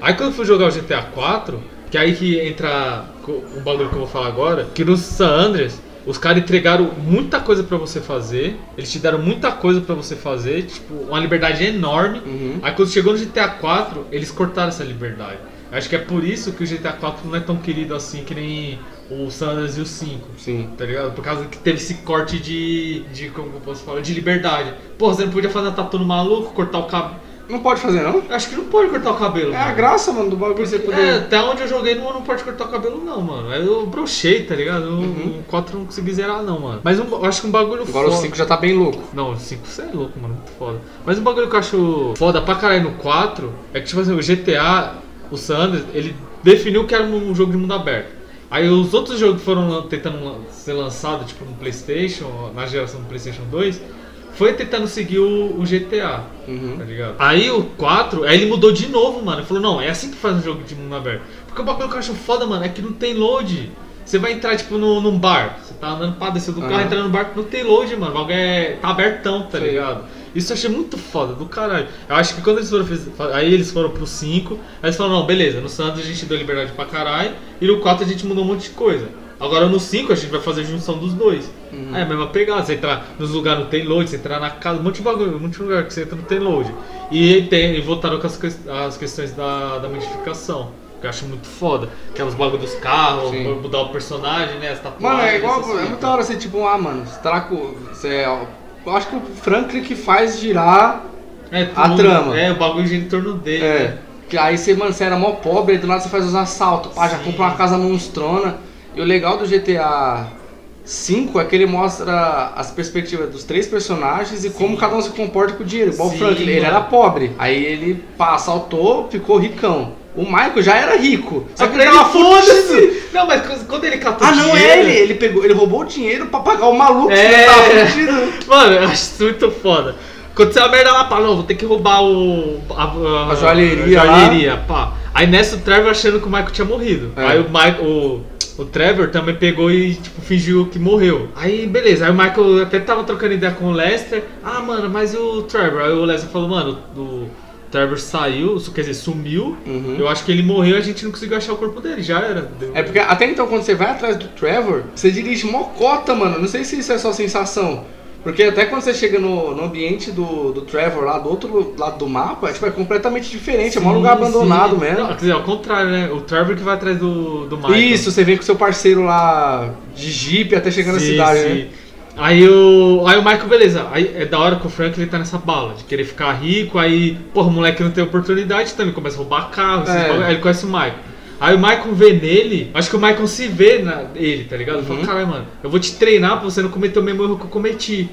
Aí quando eu fui jogar o GTA 4, que aí que entra um bagulho que eu vou falar agora, que no San Andreas, os caras entregaram muita coisa pra você fazer, eles te deram muita coisa pra você fazer, tipo, uma liberdade enorme. Uhum. Aí quando chegou no GTA 4, eles cortaram essa liberdade. Acho que é por isso que o GTA 4 não é tão querido assim que nem o San Andreas e o 5. Sim. Tá ligado? Por causa que teve esse corte de. de como eu posso falar? De liberdade. Pô, você não podia fazer tatu no maluco, cortar o cabelo. Não pode fazer, não? Acho que não pode cortar o cabelo. É a mano. graça, mano, do bagulho você É, poder. até onde eu joguei não, não pode cortar o cabelo não, mano. Aí eu brochei, tá ligado? Eu- O 4 eu não consegui zerar não, mano. Mas um- eu acho que um bagulho Agora o foda- 5 já tá bem louco. Não, o 5 você é louco, mano, muito foda. Mas um bagulho que eu acho foda pra caralho no 4 é que, tipo assim, o GTA, o Sanders, ele definiu que era um jogo de mundo aberto. Aí os outros jogos que foram tentando ser lançados, tipo no PlayStation, na geração do PlayStation 2, foi tentando seguir o, o GTA, Uhum. tá ligado? Aí o 4, aí ele mudou de novo, mano. Ele falou: não, é assim que faz um jogo de mundo aberto. Porque o bagulho que eu acho foda, mano, é que não tem load. Você vai entrar, tipo, no, num bar. Você tá andando pra descer do carro, entrando no bar, não tem load, mano. O bagulho é, tá abertão, tá Sim. ligado? Isso eu achei muito foda, do caralho. Eu acho que quando eles foram. Aí eles foram pro 5, aí eles falaram, não, beleza, no Santos a gente deu liberdade pra caralho, e no 4 a gente mudou um monte de coisa. Agora no 5 a gente vai fazer a junção dos dois. Uhum. Aí é a mesma pegada, você entrar nos lugares não tem load, você entrar na casa, um monte de bagulho, um monte de lugar que você entra não tem load. E, tem, e voltaram com as, as questões da, da modificação. Que eu acho muito foda. Que os bagulhos dos carros, mudar o personagem, né? As tatuagens. Mano, é igual. É muita hora você, tipo, ah, mano, você tá lá com. Você é, eu acho que o Franklin que faz girar. É, a tudo- trama. É, o bagulho gira em torno dele, É. né? Que aí você, mano, você era mó pobre, aí do nada você faz os assaltos, pá, já compra uma casa monstrona. E o legal do GTA V é que ele mostra as perspectivas dos três personagens e como cada um se comporta com o dinheiro. Igual Sim, o Franklin, ele mano. era pobre. Aí ele pá, assaltou, ficou ricão. O Michael já era rico. Só que ele tava fudido. Não, mas quando- ele catou Ah, não dinheiro, é ele! Ele pegou, ele roubou o dinheiro pra pagar o maluco É. que tava fudido. Mano, eu acho isso muito foda. Aconteceu a merda lá, pá, não, vou ter que roubar o. A, A joalheria a joalheria, pá. Aí nessa o Trevor achando que o Michael tinha morrido. É. Aí o Michael. O, o Trevor também pegou e, tipo, fingiu que morreu. Aí, beleza. Aí o Michael até tava trocando ideia com o Lester. Ah, mano, mas o Trevor? Aí o Lester falou, mano, o Trevor saiu, quer dizer, sumiu. Uhum. Eu acho que ele morreu e a gente não conseguiu achar o corpo dele, já era. É porque até então quando você vai atrás do Trevor, você dirige mocota, mano. Não sei se isso é só sensação. Porque até quando você chega no, no ambiente do, do Trevor lá do outro lado do mapa, é, tipo, é completamente diferente, é um Sim, lugar abandonado sim. mesmo. Não, quer dizer, ao contrário, né? O Trevor que vai atrás do, do Michael. Isso, você vem com seu parceiro lá de Jeep até chegar na Sim, cidade, sim. né? Aí o, aí o Michael, beleza. Aí é da hora que o Frank ele tá nessa bala de querer ficar rico. Aí, porra, o moleque não tem oportunidade também, começa a roubar carro. É. Aí ele conhece o Michael. Aí o Michael vê nele, acho que o Michael se vê na, ele, tá ligado? Ele fala, Uhum. caralho, mano, eu vou te treinar pra você não cometer o mesmo erro que eu cometi.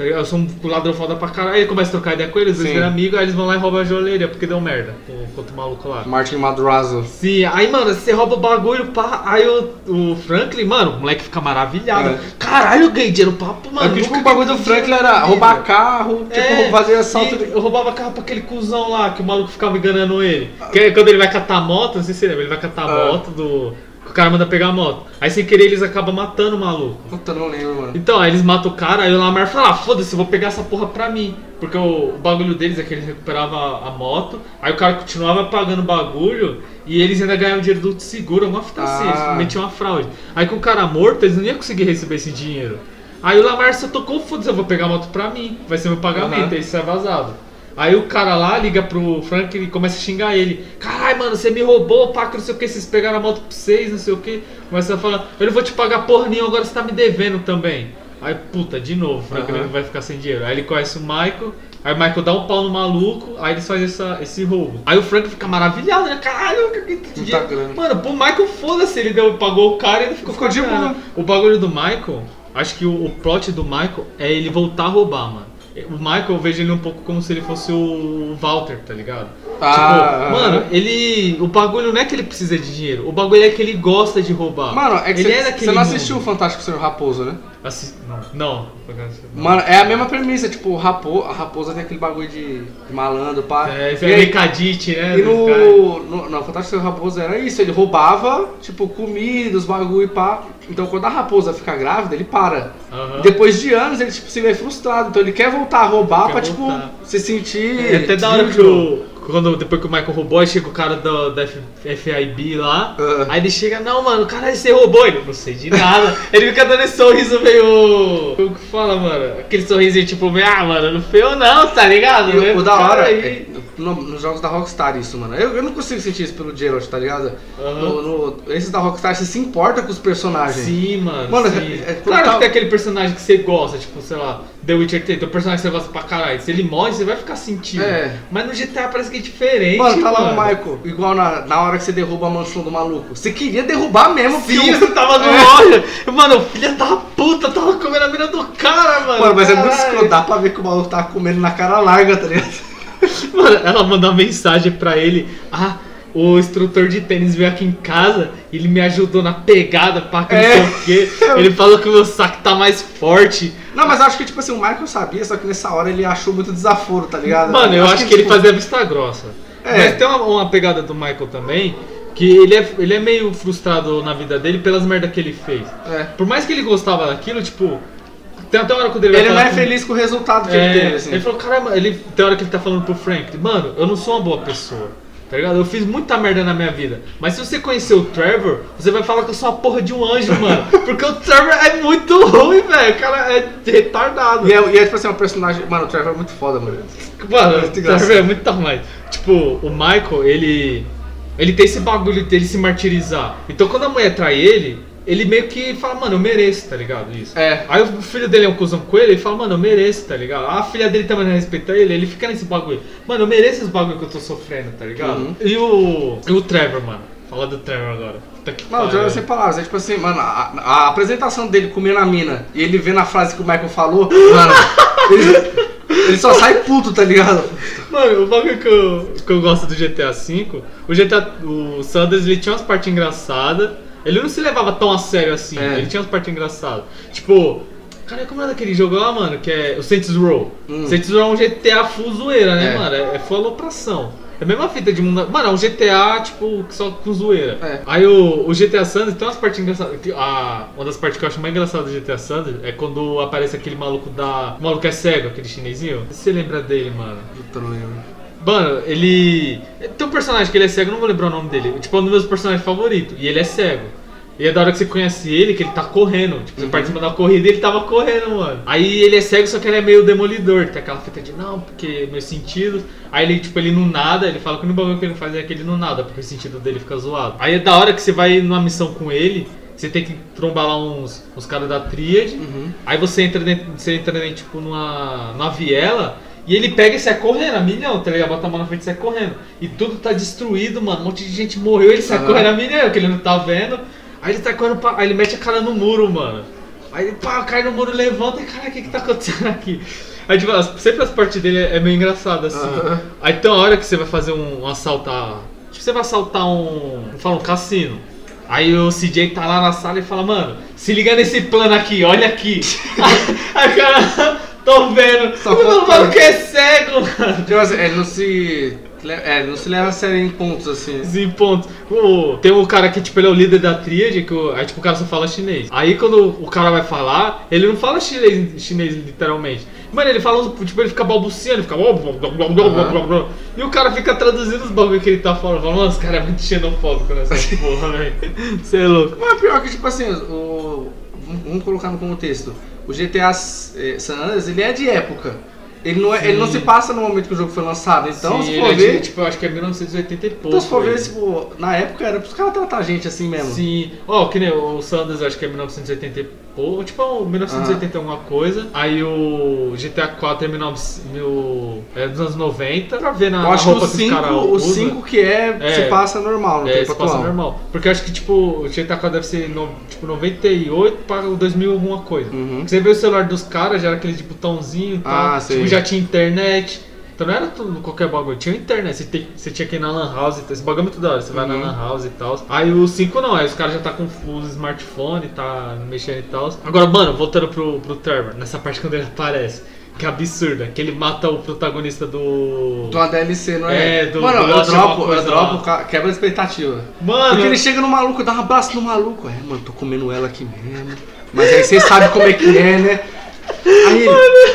Tá ligado? Eu sou um ladrão foda pra caralho. Aí começa a trocar ideia com eles, eles Sim. viram amigos, aí eles vão lá e roubam a joalheria, porque deu merda com, com outro maluco lá. Martin Madrazo. Sim, aí, mano, você rouba o bagulho, pá. Aí o, o Franklin, mano, o moleque fica maravilhado. É. Caralho, eu ganhei dinheiro, papo, mano. é porque, tipo, o bagulho do Franklin era roubar carro, tipo, É, fazer assalto. de- Eu roubava carro pra aquele cuzão lá, que o maluco ficava enganando ele. Que quando ele vai catar a moto, não sei se você lembra, ele vai catar a Ah. moto do. O cara manda pegar a moto. Aí sem querer eles acabam matando o maluco. Puta, não lembro, mano. Então, aí eles matam o cara, aí o Lamar fala, ah, foda-se, eu vou pegar essa porra pra mim. Porque o, o bagulho deles é que eles recuperavam a, a moto, aí o cara continuava pagando o bagulho e eles ainda ganhavam dinheiro do seguro, alguma fita assim, Ah. eles metiam uma fraude. Aí com o cara morto, eles não iam conseguir receber esse dinheiro. Aí o Lamar só tocou, foda-se, eu vou pegar a moto pra mim, vai ser meu pagamento, Aham. aí isso é vazado. Aí o cara lá liga pro Frank e começa a xingar ele. Caralho, mano, você me roubou, pá, que não sei o que, vocês pegaram a moto pra vocês, não sei o que. Começa a falar, eu não vou te pagar porra nenhuma, agora você tá me devendo também. Aí, puta, de novo, o Frank Aham. vai ficar sem dinheiro. Aí ele conhece o Michael, aí o Michael dá um pau no maluco, aí eles fazem essa, esse roubo. Aí o Frank fica maravilhado, né? Caralho, que, que, dinheiro. grana. Mano, pro Michael, foda-se, ele deu, pagou o cara e ele ficou, Ficou de boa. O bagulho do Michael, acho que o, o plot do Michael é ele voltar a roubar, mano. O Michael, eu vejo ele um pouco como se ele fosse o Walter, tá ligado? Ah, tipo, mano, ele. O bagulho não é que ele precisa de dinheiro, o bagulho é que ele gosta de roubar. Mano, é que você é não mundo. assistiu o Fantástico Senhor Raposo, né? Assi- Não, não. não. Mano, é a mesma premissa, tipo, rapo, a raposa tem aquele bagulho de, de malandro, pá. É, E é Recadite, né? E no, no, no Fantástico Raposo era isso, ele roubava, tipo, comida, os bagulho e pá. Então quando a raposa fica grávida, ele para. Aham. Depois de anos, ele tipo, se vê frustrado. Então ele quer voltar a roubar Quer pra, voltar. tipo, se sentir. É até da hora que o, quando, depois que o Michael roubou, aí chega o cara do, da F- FIB lá. Ah. Aí ele chega, não, mano, caralho, você roubou. Ele, não sei de nada. ele fica dando esse sorriso meio. Como que fala, mano? Aquele sorrisinho tipo, meio, ah, mano, não foi eu não, tá ligado? O- Né? o da Cara, hora, aí- é, no- nos jogos da Rockstar isso, mano. Eu, eu não consigo sentir isso pelo Geralt, tá ligado? No, no- esses da Rockstar, você se importa com os personagens. Sim, mano. Mano, sim. é- é- claro que tem aquele personagem que você gosta, tipo, sei lá, The Witcher 3, tem um personagem que você gosta pra caralho. Se ele morre, você vai ficar sentindo. É. Mas no GTA parece que é diferente. Mano, tá lá o. Michael, igual na, na hora que você derruba a mansão do maluco. Você queria derrubar mesmo, Sim, filho. você tava no É. olho. Mano, o filho da puta tava comendo a mina do cara, mano. Mano, mas é muito Caralho. escroto. Dá pra ver que o maluco tava comendo na cara larga, tá ligado? Mano, ela mandou uma mensagem pra ele. Ah, o instrutor de tênis veio aqui em casa e ele me ajudou na pegada, pá, que não É. sei o quê. Ele falou que o meu saco tá mais forte. Não, mas acho que, tipo assim, o Michael sabia, só que nessa hora ele achou muito desaforo, tá ligado? Mano, eu acho que ele tipo, fazia vista grossa. É. Mas tem uma, uma pegada do Michael também, que ele é, ele é meio frustrado na vida dele pelas merdas que ele fez. É. Por mais que ele gostava daquilo, tipo. Tem até uma hora ele vai Ele não é feliz com o resultado que É, ele teve, assim. Ele falou, caramba, ele, tem hora que ele tá falando pro Frank, mano, eu não sou uma boa pessoa. Tá ligado? Eu fiz muita merda na minha vida. Mas se você conhecer o Trevor, você vai falar que eu sou uma porra de um anjo, mano. Porque o Trevor é muito ruim, velho. O cara é retardado. E é, e é, tipo assim, um personagem. Mano, o Trevor é muito foda, mano. Mano, Muito o. Trevor é muito tamanho. Tipo, o Michael, ele. Ele tem esse bagulho dele se martirizar. Então quando a mulher trai ele, ele meio que fala, mano, eu mereço, tá ligado? Isso. É. Aí o filho dele é um cuzão com ele, ele fala, mano, eu mereço, tá ligado? A filha dele também não respeita ele, ele fica nesse bagulho. Mano, eu mereço esse bagulho que eu tô sofrendo, tá ligado? Uhum. E o. E o Trevor, mano. Fala do Trevor agora. Puta que Mano, o. Trevor sem palavras. É tipo assim, mano, a, a apresentação dele comendo a mina e ele vendo a frase que o Michael falou, mano, ele, ele só sai puto, tá ligado? Mano, o bagulho que eu, que eu gosto do GTA V, o GTA. O Sanders ele tinha umas partes engraçadas. Ele não se levava tão a sério assim, É. ele tinha umas partes engraçadas. Tipo, cara, como é daquele jogo lá, mano, que é o Saints Row. Hum. Saints Row é um GTA full zoeira, né, É. mano? É, é full alopração. É a mesma fita de mundo. Mano, é um GTA, tipo, só com zoeira. É. Aí o, o GTA Sanders tem umas partes engraçadas. A, uma das partes que eu acho mais engraçadas do GTA Sanders é quando aparece aquele maluco da. O maluco é cego, aquele chinesinho. Você lembra dele, mano? Puta, não lembro. Mano, ele. Tem um personagem que ele é cego, não vou lembrar o nome dele. Tipo, é um dos meus personagens favoritos. E ele é cego. E é da hora que você conhece ele que ele tá correndo. Tipo, você participa da corrida e ele tava correndo, mano. Aí ele é cego, só que ele é meio demolidor. Tem aquela fita de não, porque meus sentidos. Aí ele, tipo, ele não nada, ele fala que o único bagulho que ele faz é que ele não nada, porque o sentido dele fica zoado. Aí é da hora que você vai numa missão com ele. Você tem que trombar lá uns, uns caras da tríade. Uhum. Aí você entra dentro, você entra dentro, tipo, numa, numa viela e ele pega e sai correndo, a milhão, tá ligado? Bota a mão na frente e sai correndo. E tudo tá destruído, mano. Um monte de gente morreu, ele sai correndo a milhão, que ele não tá vendo. Aí ele tá correndo, pra, aí ele mete a cara no muro, mano. Aí ele pá, cai no muro, levanta e cara, o que que tá acontecendo aqui? Aí tipo, sempre as partes dele é é meio engraçado assim. Aí tem uma hora que você vai fazer um, um assaltar. Tipo, você vai assaltar um. Falar, um cassino. Aí o CJ tá lá na sala e fala, mano, se liga nesse plano aqui, olha aqui. Aí o cara, tô vendo. Só o maluco é cego, mano. Tipo assim, ele não se. É, não se leva a sério em pontos, assim. Sim, ponto. O- tem um cara que, tipo, ele é o líder da tríade, que o, aí, tipo, o cara só fala chinês. Aí, quando o cara vai falar, ele não fala chinês, chinês literalmente. Mano, ele fala, tipo, ele fica balbuciando, ele fica... blá. E o cara fica traduzindo os bagulho que ele tá falando. Fala, mano, esse cara é muito xenofóbico nessa porra, velho. Você é louco. Mas pior que, tipo assim, o. Vamos colocar no contexto. O GTA eh, San Andreas, ele é de época. Ele não, é, ele não se passa no momento que o jogo foi lançado. Então, Sim, se ele for é de, ver. tipo, eu acho que é 1980 e pouco. então, se for ver, ele. tipo, na época era pros caras tratar a gente assim mesmo. Sim, ó, que nem o Sanders, acho que é 1980 e pouco, tipo, é um 1980 alguma coisa. Aí o GTA 4 é 19, mil, é dos anos 90, pra ver na, Eu na acho que roupa o que os caras 5, o usam. 5 que é, É. se passa normal, no É, esse passa normal. Porque eu acho que, tipo, o GTA 4 deve ser, no, tipo, 98 para o 2000 alguma coisa. Uhum. Você vê o celular dos caras, já era aquele de botãozinho e tal. Ah, tipo, já tinha internet. Então não era tudo qualquer bagulho, tinha internet, você, tem- você tinha que ir na lan house, e tal. esse bagulho é muito da hora, você vai na Uhum. lan house e tal. Aí o 5 não, aí os caras já tá com os smartphone, tá mexendo e tal. Agora, mano, voltando pro, pro Trevor, nessa parte quando ele aparece, que absurda, que ele mata o protagonista do... De uma DLC, não é? É, do- Mano, do eu dropo, eu dropo, lá. quebra a expectativa. Mano, Porque ele chega no maluco, dá um abraço no maluco. É, mano, tô comendo ela aqui mesmo. Mas aí você sabe como é que é, né? Aí,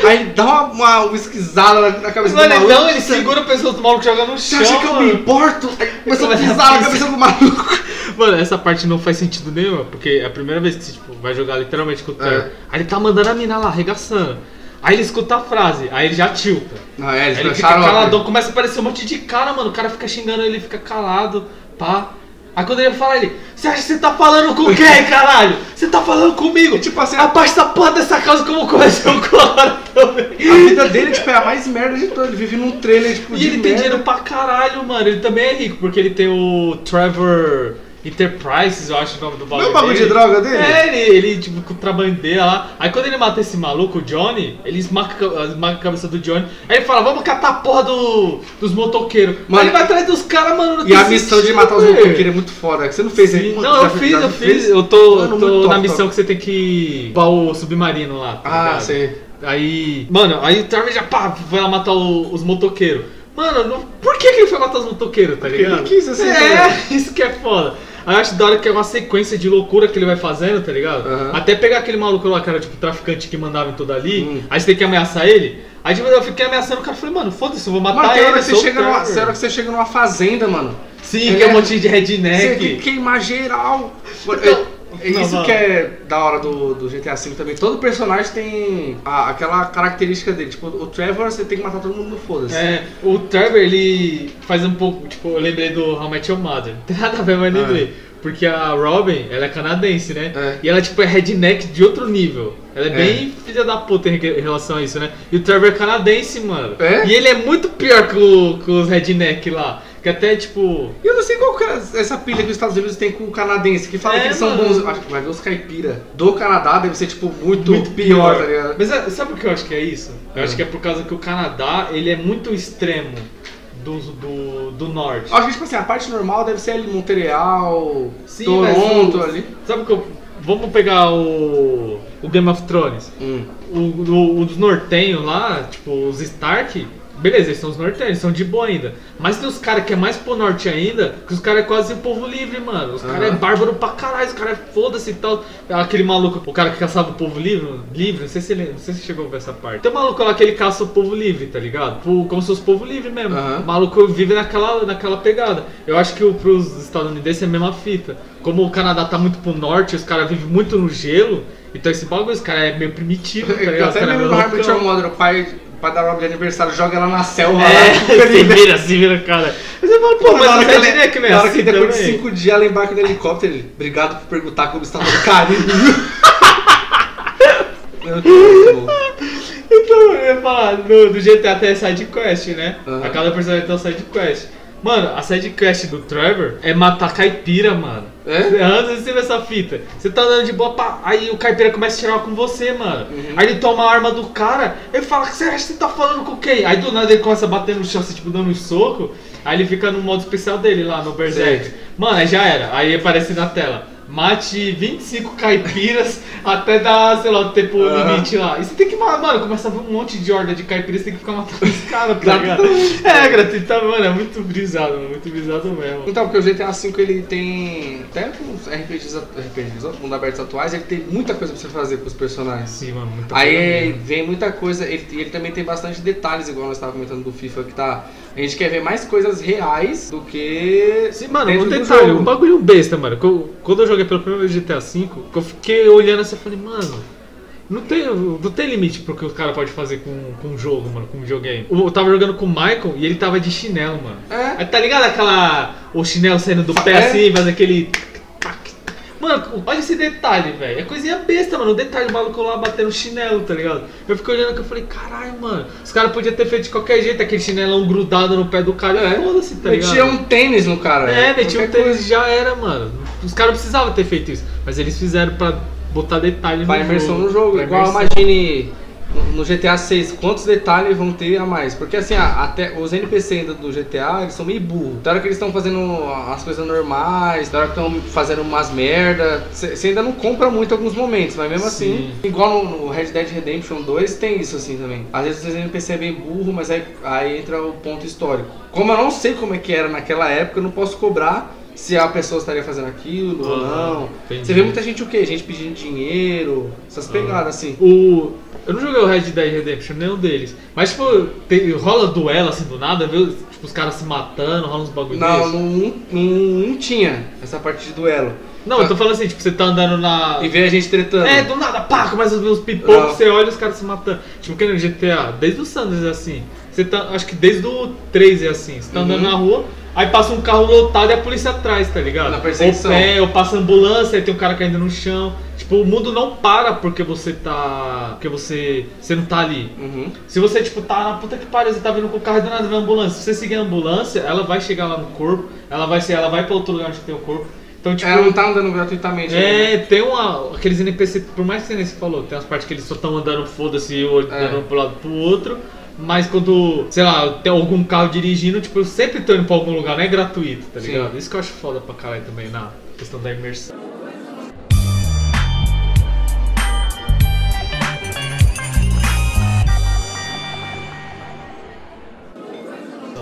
aí dá uma, uma whiskyzada na, na cabeça Mano, do maluco. não, ele segura o pessoal do maluco e joga no Você chão. acha que eu me importo? Aí a Começa a pisar na cabeça do maluco. Mano, essa parte não faz sentido nenhum, porque é a primeira vez que você tipo, vai jogar literalmente com o Trevor. É. Aí ele tá mandando a mina lá, arregaçando. Aí ele escuta a frase, aí ele já tilta. Não, é, eles Aí ele fica caladão, começa a aparecer um monte de cara, mano. O cara fica xingando ele, fica calado, pá. Aí quando ele fala, ele, você acha que você tá falando com quem, caralho? Você tá falando comigo? Tipo assim, Abaixa essa porra dessa casa que eu vou comer seu coração também. A vida dele tipo, é a mais merda de todas. Ele vive num trailer tipo, E ele tem merda. dinheiro pra caralho, mano. Ele também é rico, porque ele tem o Trevor Enterprises, eu acho o nome do bagulho. Não é o bagulho dele. de droga dele? É, ele, ele tipo, contrabandeia lá. Aí quando ele mata esse maluco, o Johnny, ele esmaga, a cabeça do Johnny. Aí ele fala, vamos catar a porra do, dos motoqueiros. Mano, aí ele vai atrás dos caras, mano. E a missão de matar os velho. motoqueiros é muito foda. Você não fez Sim, aí? Não, eu fiz, eu fiz. Eu tô, Mano, tô na top, missão top. que você tem que roubar o submarino lá. tá Ah, ligado? sei. Aí, mano, aí o Trevor já pá, vai lá matar o- os motoqueiros. Mano, não- por que, que ele foi matar os motoqueiros, tá ligado? ele quis, assim, É, né? isso que é foda. Aí eu acho da hora que é uma sequência de loucura que ele vai fazendo, tá ligado? Aham. Até pegar aquele maluco lá, que era tipo traficante que mandava em tudo ali, Hum. aí você tem que ameaçar ele. Aí tipo, eu fiquei ameaçando o cara, falei, mano, foda-se, eu vou matar Mano, ele. que você chega numa, que você chega numa fazenda, mano. Sim, É, que é um monte de Você redneck. tem que queimar geral. Mano, Então- é- é Não, isso mano. que é da hora do, do GTA V também. Todo personagem tem a- aquela característica dele. Tipo, o Trevor você tem que matar todo mundo no foda-se. É, o Trevor, ele faz um pouco, tipo, eu lembrei do How I Met Your Mother. Não tem nada a ver, mas Ah. lembrei. Porque a Robin, ela é canadense, né? É. E ela, tipo, é redneck de outro nível. Ela é, É. bem filha da puta em re- relação a isso, né? E o Trevor é canadense, mano. É? E ele é muito pior que, o- que os redneck lá. Que até, tipo... Eu não sei qual que é essa pilha que os Estados Unidos tem com o canadense, que fala É, que eles são mano. bons. Acho que vai ver os caipira do Canadá deve ser, tipo, muito, Muito pior, tá ligado? Mas é- sabe o que eu acho que é isso? Eu É. acho que é por causa que o Canadá, ele é muito extremo do, do, do norte. Acho que, tipo assim, a parte normal deve ser ali Montreal, Sim, Toronto mas ali. Sabe o que eu... Vamos pegar o, o Game of Thrones. Hum. O, o, os nortenhos lá, tipo, os Stark, beleza, eles são os nortenhos, eles são de boa ainda. Mas tem os caras que é mais pro norte ainda, que os caras é quase povo livre, mano. Os caras é Aham. bárbaro pra caralho, os caras é foda-se e tal. Aquele maluco, o cara que caçava o povo livre, livre, não sei se ele, não sei se chegou a ver essa parte. Tem um maluco lá que ele caça o povo livre, tá ligado? Como se fosse povo livre mesmo. O maluco vive naquela, naquela pegada. Eu acho que o, pros estadunidenses é a mesma fita. Como o Canadá tá muito pro norte, os caras vivem muito no gelo, então esse bagulho, os caras é meio primitivo, tá ligado? Até é meio do Harvard Mother, o pai, o pai da Robin de aniversário joga ela na selva É, lá. se vira, se vira, cara. Mas você fala, pô, mas na hora que ele- redneck não é na hora assim que depois de também. cinco dias ela embarca no helicóptero, ele, obrigado por perguntar como estava no carinho. Meu Deus. Então, eu ia falar, no, do GTA tem a side quest, né? Aham. A cada personagem tem uma side quest. Mano, a side quest do Trevor é matar caipira, mano. É? Antes de você ver essa fita. Você tá andando de boa, pá, aí o caipira começa a tirar com você, mano. Uhum. Aí ele toma a arma do cara, ele fala, você acha que você tá falando com quem? Aí do nada ele começa a bater no chão, assim, tipo, dando um soco. Aí ele fica no modo especial dele lá, no Berserk. Mano, aí já era. Aí aparece na tela. Mate 25 caipiras até dar, sei lá, o tempo Aham. limite lá. E você tem que, ma- mano, começa a ver um monte de horda de caipiras, você tem que ficar matando os caras, tá ligado? É, gratuitamente, mano, é muito brisado, mano, muito brisado mesmo. Então, porque o GTA V ele tem. Até com os RPGs, RPGs, mundo abertos atuais, ele tem muita coisa pra você fazer com os personagens. Sim, mano, muita coisa Aí vem muita coisa, ele, e ele também tem bastante detalhes, igual nós estávamos comentando do FIFA, que tá. A gente quer ver mais coisas reais do que. Sim, mano, um detalhe, um bagulho besta, mano. Quando eu joguei pela primeira vez GTA V, que eu fiquei olhando assim e falei, mano, não tem, não tem limite pro que o cara pode fazer com, com um jogo, mano, com um videogame. Eu tava jogando com o Michael e ele tava de chinelo, mano. É. Aí tá ligado aquela. O chinelo saindo do pé É. assim, faz aquele. Mano, olha esse detalhe, velho. É coisinha besta, mano. O detalhe maluco lá batendo chinelo, tá ligado? Eu fiquei olhando que eu falei, caralho, mano. Os caras podiam ter feito de qualquer jeito, aquele chinelão grudado no pé do cara. É. E foda-se, tá ligado? Metia um tênis no cara. É, metia um Qualquer coisa. tênis já era, mano. Os caras precisavam ter feito isso. Mas eles fizeram pra botar detalhe no Pra jogo. imersão no jogo. Pra Igual, imersão. imagine no GTA 6, quantos detalhes vão ter a mais? Porque assim, a- até os NPC ainda do GTA, eles são meio burros. Da hora que eles estão fazendo as coisas normais, da hora que estão fazendo umas merda, você ainda não compra muito alguns momentos, mas mesmo assim, Sim. igual no, no Red Dead Redemption 2, tem isso assim também. Às vezes os NPC é bem burro, mas aí, aí entra o ponto histórico. Como eu não sei como é que era naquela época, eu não posso cobrar se a pessoa estaria fazendo aquilo ou Ah, não. entendi. Você vê muita gente o quê? Gente pedindo dinheiro, Ah. essas pegadas assim. O. Eu não joguei o Red Dead Redemption, nenhum deles. Mas, tipo, tem- rola duelo assim do nada, viu? Tipo, os caras se matando, rola uns bagulho Não, não, não, não tinha essa parte de duelo. Não, eu tô falando assim, tipo, você tá andando na. E ver a gente tretando. É, do nada, pá, começa a ver os pipocos, você olha os caras se matando. Tipo, que no GTA, desde o Sanders é assim. Você tá, acho que desde o 3 é assim. Você tá andando Uhum. na rua, aí passa um carro lotado e a polícia atrás, tá ligado? Na perseguição. Ou pé, ou passa ambulância, aí tem um cara caindo no chão. Tipo, o mundo não para porque você tá. Porque você. Você não tá ali. Uhum. Se você, tipo, tá na puta que pariu, você tá vindo com o carro e do nada vem a ambulância. Se você seguir a ambulância, ela vai chegar lá no corpo, ela vai ser, ela vai pra outro lugar onde tem o corpo. Então, tipo. Ela não tá andando gratuitamente. né? É, tem uma. Aqueles NPC, por mais que você falou, tem umas partes que eles só estão andando foda-se e o- É. pro lado pro outro. Mas quando, sei lá, tem algum carro dirigindo, tipo, eu sempre tô indo pra algum lugar, não é gratuito, tá Sim. ligado? Isso que eu acho foda pra caralho também na questão da imersão.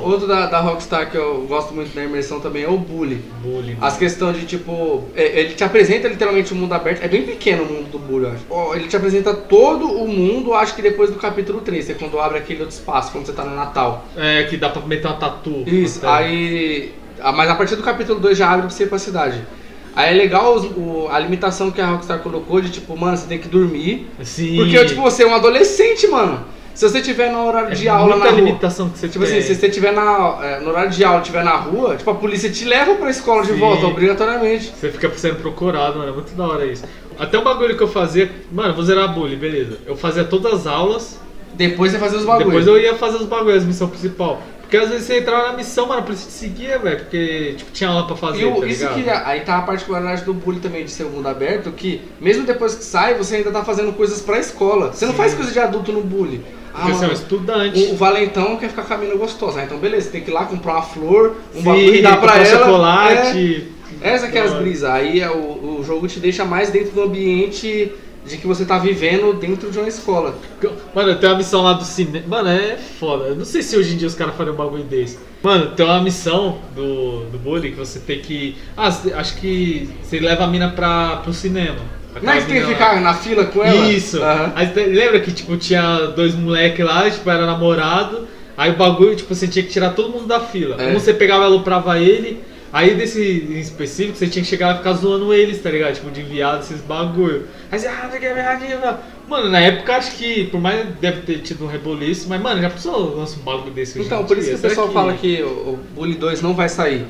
Outro da, da Rockstar que eu gosto muito da imersão também é o Bully. Bullying. As questões de tipo. é, Ele te apresenta literalmente o mundo aberto. É bem pequeno o mundo do Bully, eu acho. Ele te apresenta todo o mundo, acho que depois do capítulo 3, é quando abre aquele outro espaço, quando você tá no Natal. É, que dá pra meter uma tatu. Isso, Até. aí. Mas a partir do capítulo 2 já abre pra você ir pra cidade. Aí é legal os- o- a limitação que a Rockstar colocou de tipo, mano, você tem que dormir. Sim. Porque, tipo, você é um adolescente, mano. Se você tiver no horário é de aula na rua. limitação que você Tipo tem. assim, se você tiver na, é, no horário de aula estiver na rua, tipo, a polícia te leva pra escola de Sim. volta, obrigatoriamente. Você fica sendo procurado, mano. É muito da hora isso. Até um bagulho que eu fazia. Mano, eu vou zerar a bully, beleza. Eu fazia todas as aulas. Depois você fazer os bagulhos. Depois eu ia fazer os bagulhos, a missão principal. Porque às vezes você entrava na missão, mano, a polícia te seguia, velho. Porque, tipo, tinha aula pra fazer, E o- tá isso que aí tá a particularidade do bullying também de ser um mundo aberto, que mesmo depois que sai, você ainda tá fazendo coisas pra escola. Você não Sim. faz coisa de adulto no bullying. Ah, Porque você é um estudante. o, o valentão quer ficar com a mina gostosa. Ah, então beleza, você tem que ir lá comprar uma flor, um Sim, bagulho e dar pra ela. chocolate. É, essa que é as brisas. Aí é o, o jogo te deixa mais dentro do ambiente de que você tá vivendo dentro de uma escola. Mano, tem uma missão lá do cinema. Mano, é foda. Eu não sei se hoje em dia os caras fariam um bagulho desse. Mano, tem uma missão do, do bullying que você tem que. Ah, acho que você leva a mina pra, pro cinema. Que você tem que ficar na fila com ela? Isso. Aham. Aí lembra que tipo tinha dois moleques lá, tipo era namorado. Aí o bagulho, tipo, você tinha que tirar todo mundo da fila. É. Um você pegava e aloprava ele. Aí desse em específico, você tinha que chegar e ficar zoando eles, tá ligado? Tipo, de enviado esses bagulho. Aí você, ah, não quer ver Mano, na época acho que, por mais deve ter tido um reboliço, mas mano, já pensou lança um bagulho desse Então, por isso que o pessoal fala que o, o Bully 2 não vai sair.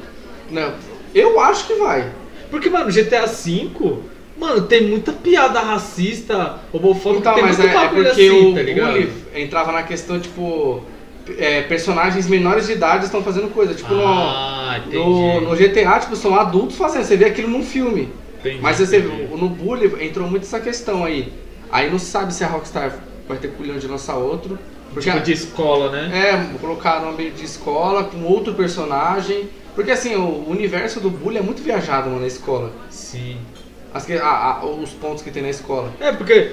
Não, eu acho que vai. Porque, mano, GTA V, mano, tem muita piada racista, homofóbica, Então, tem mas muito é, é porque assim, o tá ligado? Bully entrava na questão, tipo, é, personagens menores de idade estão fazendo coisa. Tipo, ah, no, no, entendi. no GTA, tipo, são adultos fazendo. Você vê aquilo num filme. Entendi, Mas você vê, entendi. no Bully entrou muito essa questão aí. Aí não se sabe se a Rockstar vai ter culhão de lançar outro. Porque Tipo de escola, né? É, colocar no ambiente de escola com outro personagem. Porque assim, o universo do Bully é muito viajado mano, na escola. Sim. As que- a- a- os pontos que tem na escola. É, porque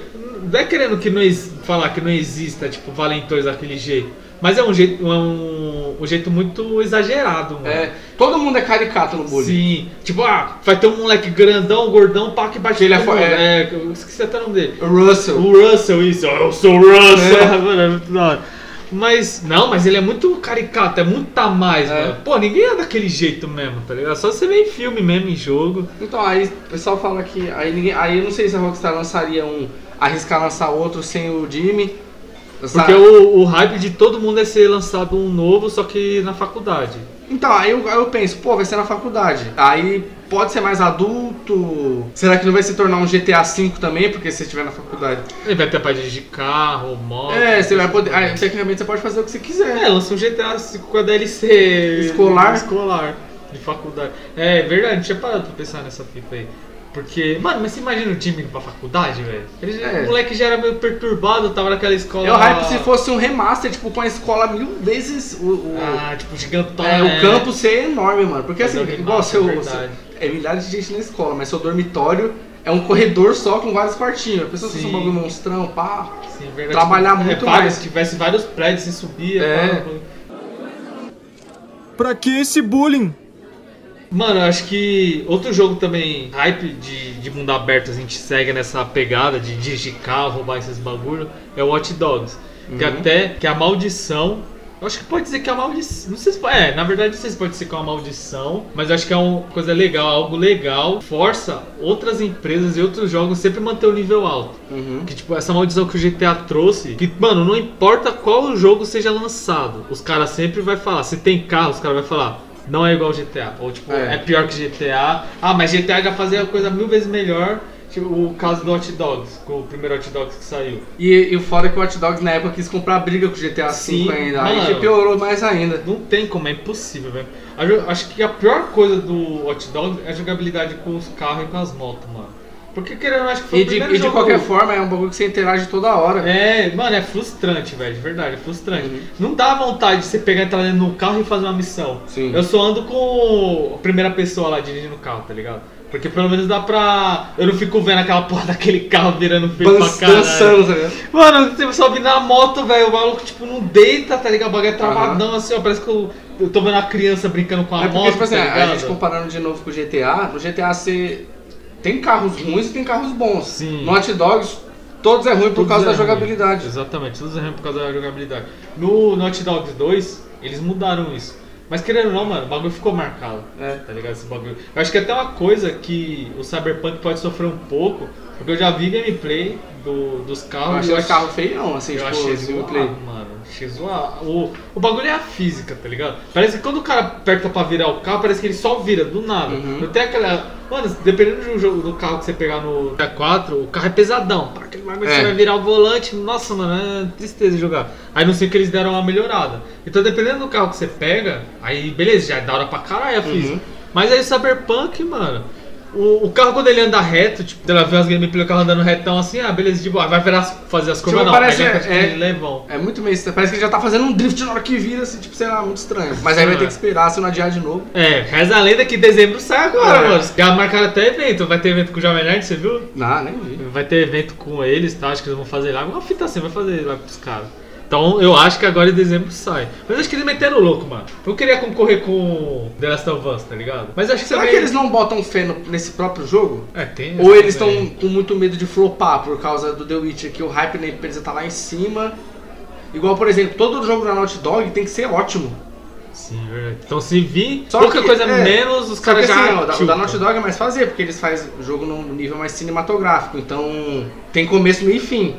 não é querendo que não falar que não exista, tipo, valentões daquele jeito. Mas é um jeito, é um, um jeito muito exagerado, mano. É, todo mundo é caricato no Bully. Sim. Tipo, ah, vai ter um moleque grandão, gordão, pá, que bate Ele é é. É, eu esqueci até o nome dele. O Russell. O Russell, isso. Eu sou o Russell. É. Mano, é muito da hora. Mas, não, mas ele é muito caricato, é muito a mais, É. mano. Pô, ninguém é daquele jeito mesmo, tá ligado? Só você vê em filme mesmo, em jogo. Então aí o pessoal fala que. Aí, ninguém, aí eu não sei se a Rockstar lançaria um. arriscar lançar outro sem o Jimmy. Lançar- Porque o, o hype de todo mundo é ser lançado um novo, só que na faculdade. Então, aí eu, aí eu penso, pô, vai ser na faculdade. Aí pode ser mais adulto. Será que não vai se tornar um GTA V também? Porque se você estiver na faculdade. Ele vai ter parte de carro, moto. É, você vai poder. Aí, tecnicamente você pode fazer o que você quiser. É, lança um GTA V com a DLC Escolar? escolar de faculdade. É verdade, não tinha parado pra pensar nessa fita aí. Porque, mano, mas você imagina o time indo pra faculdade, velho? É. O moleque já era meio perturbado, tava naquela escola. Eu hype se fosse um remaster, tipo, com a escola mil vezes o. o- Ah, tipo, gigantão. é, né? o campo ser enorme, mano. Porque assim, um igual seu. É milhares de gente na escola, mas seu dormitório é um corredor só com vários quartinhos. A pessoa se um bagulho monstrão, pá. Sim, verdade. Trabalhar Tipo, muito vários- mais. Se tivesse vários prédios, você subia. É. pá, Pra que esse bullying? Mano, eu acho que outro jogo também, hype de, de mundo aberto, a gente segue nessa pegada de dirigir carro, roubar esses bagulho, é o Watch Dogs. Que até, que a maldição, eu acho que pode dizer que é uma maldição, não sei se pode, é, na verdade não sei se pode ser que é uma maldição, mas acho que é uma coisa legal, algo legal, força outras empresas e outros jogos sempre manter o nível alto. Uhum. Que tipo, essa maldição que o GTA trouxe, que, mano, não importa qual jogo seja lançado, os caras sempre vai falar, se tem carro, os caras vai falar, não é igual GTA. Ou tipo, É. é. pior que GTA. Ah, mas GTA já fazia a coisa mil vezes melhor. Tipo, o caso do Hot Dogs, com o primeiro Hot Dogs que saiu. E, e o foda é que o Watch Dogs na época quis comprar briga com o GTA V Sim, ainda. Aí mano. que piorou mais ainda. Não tem como, é impossível, velho. Acho que a pior coisa do Hot Dogs é a jogabilidade com os carros e com as motos, mano. Porque querendo, acho que foi E o de, primeiro e de qualquer forma é um bagulho que você interage toda hora. É, mano, é frustrante, velho, de verdade, é frustrante. Uhum. Não dá vontade de você pegar, entrar no carro e fazer uma missão. Sim. Eu só ando com a primeira pessoa lá dirigindo o carro, tá ligado? Porque pelo menos dá pra. Eu não fico vendo aquela porra daquele carro virando feio pra caralho. dançando, tá ligado? Mano, você sobe na moto, velho, o maluco tipo não deita, tá ligado? O bagulho é travadão assim, ó. Parece que eu, eu tô vendo uma criança brincando com a É porque, moto. tipo assim, tá a gente comparando de novo com o GTA, no GTA você tem carros ruins e tem carros bons. Sim. No Hot Dogs, todos é ruim por Todos causa é da ruim. jogabilidade. Exatamente, todos é ruim por causa da jogabilidade. No Naughty Dogs 2, eles mudaram isso. Mas querendo ou não, mano, o bagulho ficou marcado. É. Tá ligado? Esse bagulho. Eu acho que até uma coisa que o Cyberpunk pode sofrer um pouco, porque eu já vi gameplay do, dos Eu carros. achei e o carro feião, assim, eu tipo, achei zoado, gameplay. mano. Achei zoado. O, o bagulho é a física, tá ligado? Parece que quando o cara aperta pra virar o carro, parece que ele só vira, do nada. Uhum. Não tem aquela. Mano, dependendo do, jogo, do carro que você pegar no T4, o carro é pesadão. Pá, aquele bagulho É. você vai virar o volante. Nossa, mano, é tristeza jogar. Aí não sei que eles deram uma melhorada. Então, dependendo do carro que você pega, aí beleza, já é da hora pra caralho a Uhum. física. Mas aí o Cyberpunk, mano. O, o carro quando ele anda reto, tipo, ela vê as gameplay do carro andando retão assim, ah, beleza, de boa, vai virar, fazer as curvas, Tipo, não, parece- é- aquele levão. É muito meio. Parece que ele já tá fazendo um drift na hora que vira, assim, tipo, sei lá, muito estranho. Mas aí vai É. ter que esperar se não adiar de novo. É, reza a lenda que dezembro sai agora, É. mano. Já marcaram até evento, vai ter evento com o Jovem Nerd, você viu? Não, nem vi. Vai ter evento com eles, tá? Acho que eles vão fazer lá. Uma fita assim, vai fazer lá pros caras. Então eu acho que agora em dezembro sai. Mas acho que eles meteram o louco, mano. Eu queria concorrer com The Last of Us, tá ligado? Mas acho que Será também- que eles não botam fé no- nesse próprio jogo? É, tem. Ou eles estão com muito medo de flopar por causa do The Witcher, que o hype na empresa tá lá em cima. Igual, por exemplo, todo jogo da Naughty Dog tem que ser ótimo. Sim, verdade. Então se vir Só pouca que- coisa é, menos, os caras assim, já. ó, o da, da. Naughty Dog é mais fazer, porque eles fazem o jogo num nível mais cinematográfico. Então tem começo, meio e fim.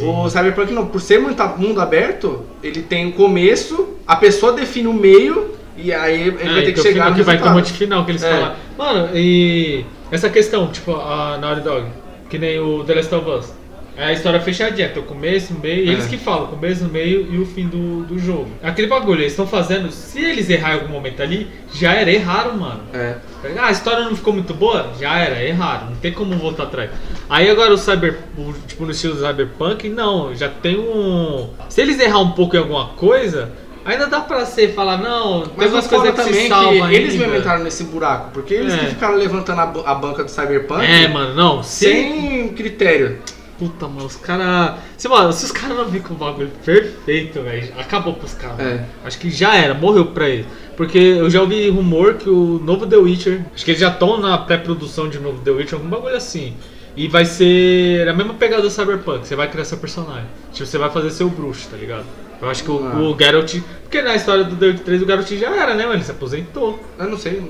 O Cyberpunk não, por ser muito mundo aberto, ele tem o começo, a pessoa define o meio e aí ele É, vai ter que chegar no que vai ter um resultado. monte de final que eles É. falaram. Mano, e essa questão, tipo, a Naughty Dog, que nem o The Last of Us. É a história fechadinha, tem o começo, o meio, e É. eles que falam, o começo, o meio e o fim do, do jogo. Aquele bagulho, eles estão fazendo, se eles errarem em algum momento ali, já era, erraram, mano. É. Ah, a história não ficou muito boa? Já era, erraram, não tem como voltar atrás. Aí agora o Cyber, o- tipo no estilo Cyberpunk, não, já tem um. Se eles errar um pouco em alguma coisa, ainda dá pra você falar, não, tem Mas umas coisas que também se é salva que eles ainda. mesmo entraram nesse buraco, porque eles É. que ficaram levantando a, a banca do Cyberpunk É, mano, não, se... sem critério. Puta, mano, os caras. Se, mano, se os caras não virem com o bagulho perfeito, velho, acabou pros caras. É. Acho que já era, morreu pra eles. Porque eu já ouvi rumor que o novo The Witcher. Acho que eles já estão na pré-produção de novo The Witcher, algum bagulho assim. E vai ser a mesma pegada do Cyberpunk, você vai criar seu personagem. Tipo, você vai fazer seu bruxo, tá ligado? Eu acho que o, Ah. o Geralt. Porque na história do The Witcher 3 o Geralt já era, né, mano? Ele se aposentou. Eu não sei.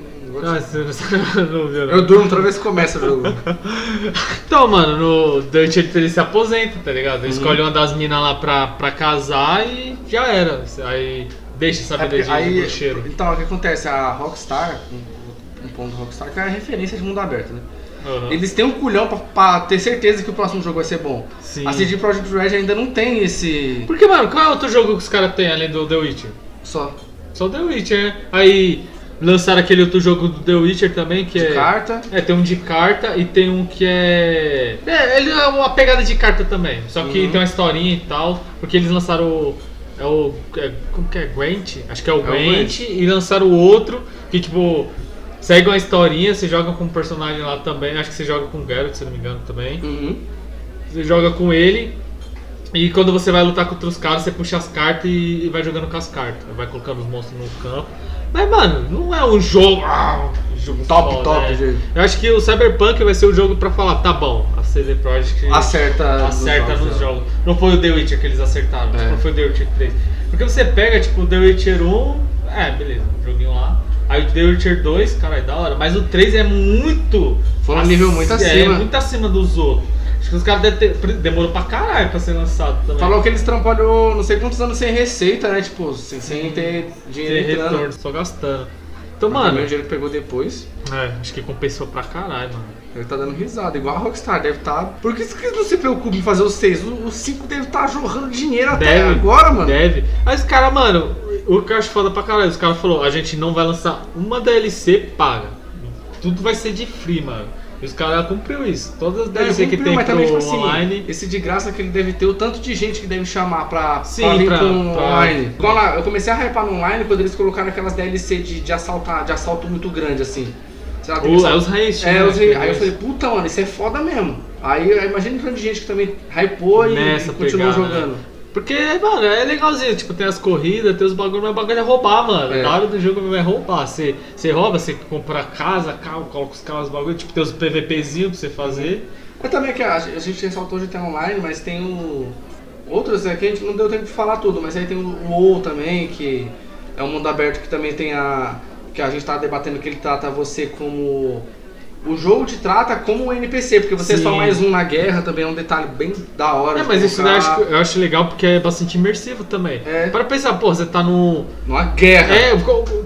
Ah, você não viu, não. Eu durmo toda vez que começa o jogo. Então, mano, no The Witcher ele se aposenta, tá ligado? Ele Uhum. escolhe uma das minas lá pra, pra casar e já era. Aí deixa essa É vida porque de, bruxeiro. então, o que acontece? A Rockstar, um, um ponto Rockstar, que é a referência de mundo aberto, né? Aham. Eles têm um culhão pra, pra ter certeza que o próximo jogo vai ser bom. Sim. A CD Projekt Red ainda não tem esse. Porque, mano, qual é outro jogo que os caras têm além do The Witcher? Só Só o The Witcher, né? Aí lançaram aquele outro jogo do The Witcher também, que de é. carta. É, tem um de carta e tem um que é. É, ele é uma pegada de carta também. Só que Uhum. tem uma historinha e tal. Porque eles lançaram o. É o. é- como que é? Gwent? Acho que é o o Gwent. E lançaram o outro que, tipo. Segue uma historinha, você joga com um personagem lá também. Acho que você joga com o Geralt, se não me engano, também. Uhum. Você joga com ele. E quando você vai lutar contra os caras, você puxa as cartas e vai jogando com as cartas. Vai colocando os monstros no campo. Mas, mano, não é um jogo. Ah, um jogo Top, foda, top, é. gente. Eu acho que o Cyberpunk vai ser o jogo pra falar, tá bom, a CD Projekt Acerta, acerta nos jogos, jogos. Não foi o The Witcher que eles acertaram, É. não foi o The Witcher 3. Porque você pega, tipo, o The Witcher 1, é, beleza, um joguinho lá. Aí o The Witcher 2, caralho, da hora. Mas o 3 é muito. Foi um nível muito É, acima. muito acima dos outros. Acho que os caras devem ter. Demorou pra caralho pra ser lançado também. Falou que eles trampalhou não sei quantos anos sem receita, né? Tipo, sem, sem ter dinheiro entrando. retorno, só gastando. Então, Mas mano, o dinheiro pegou depois, é, acho que compensou pra caralho, mano. ele tá dando risada, igual a Rockstar, deve estar. Por que eles não se preocupam em fazer os seis? O 5 deve estar jorrando dinheiro até Deve, agora, mano. Deve. Mas, cara, mano, o que eu acho foda pra caralho, os caras falaram, a gente não vai lançar uma DLC paga. Tudo vai ser de free, mano. E os caras cumpriu isso. Todas as É, DLC que cumpriu, tem mas pro também, tipo assim, online. esse de graça que ele deve ter, o tanto de gente que deve chamar pra, Sim, pra vir pra- pra- online. Quando eu comecei a hypar no online quando eles colocaram aquelas DLC de, de, assaltar, de assalto muito grande, assim. Lá, que O- é os haste, É, né? os Que Aí eu falei, puta, mano, isso é foda mesmo. Aí imagina o tanto de gente que também hypou e, Nessa e continuou pegada, jogando. né? Porque, mano, é legalzinho, tipo, tem as corridas, tem os bagulho, mas o bagulho é roubar, mano. É. Na hora do jogo vai roubar. Você, você rouba, você compra casa, carro, coloca os carros, bagulho, tipo, tem os PVPzinhos pra você fazer. Mas também que a, a gente ressaltou de ter online, mas tem o. Outros aqui a gente não deu tempo de falar tudo, mas aí tem o WoW também, que é um mundo aberto que também tem a. que a gente tá debatendo que ele trata você como. O jogo te trata como um NPC, porque você é só Sim. mais um na guerra, também é um detalhe bem da hora. É, mas isso eu acho, eu acho legal porque é bastante imersivo também. É. Para pensar, pô, você tá no. Numa guerra. É,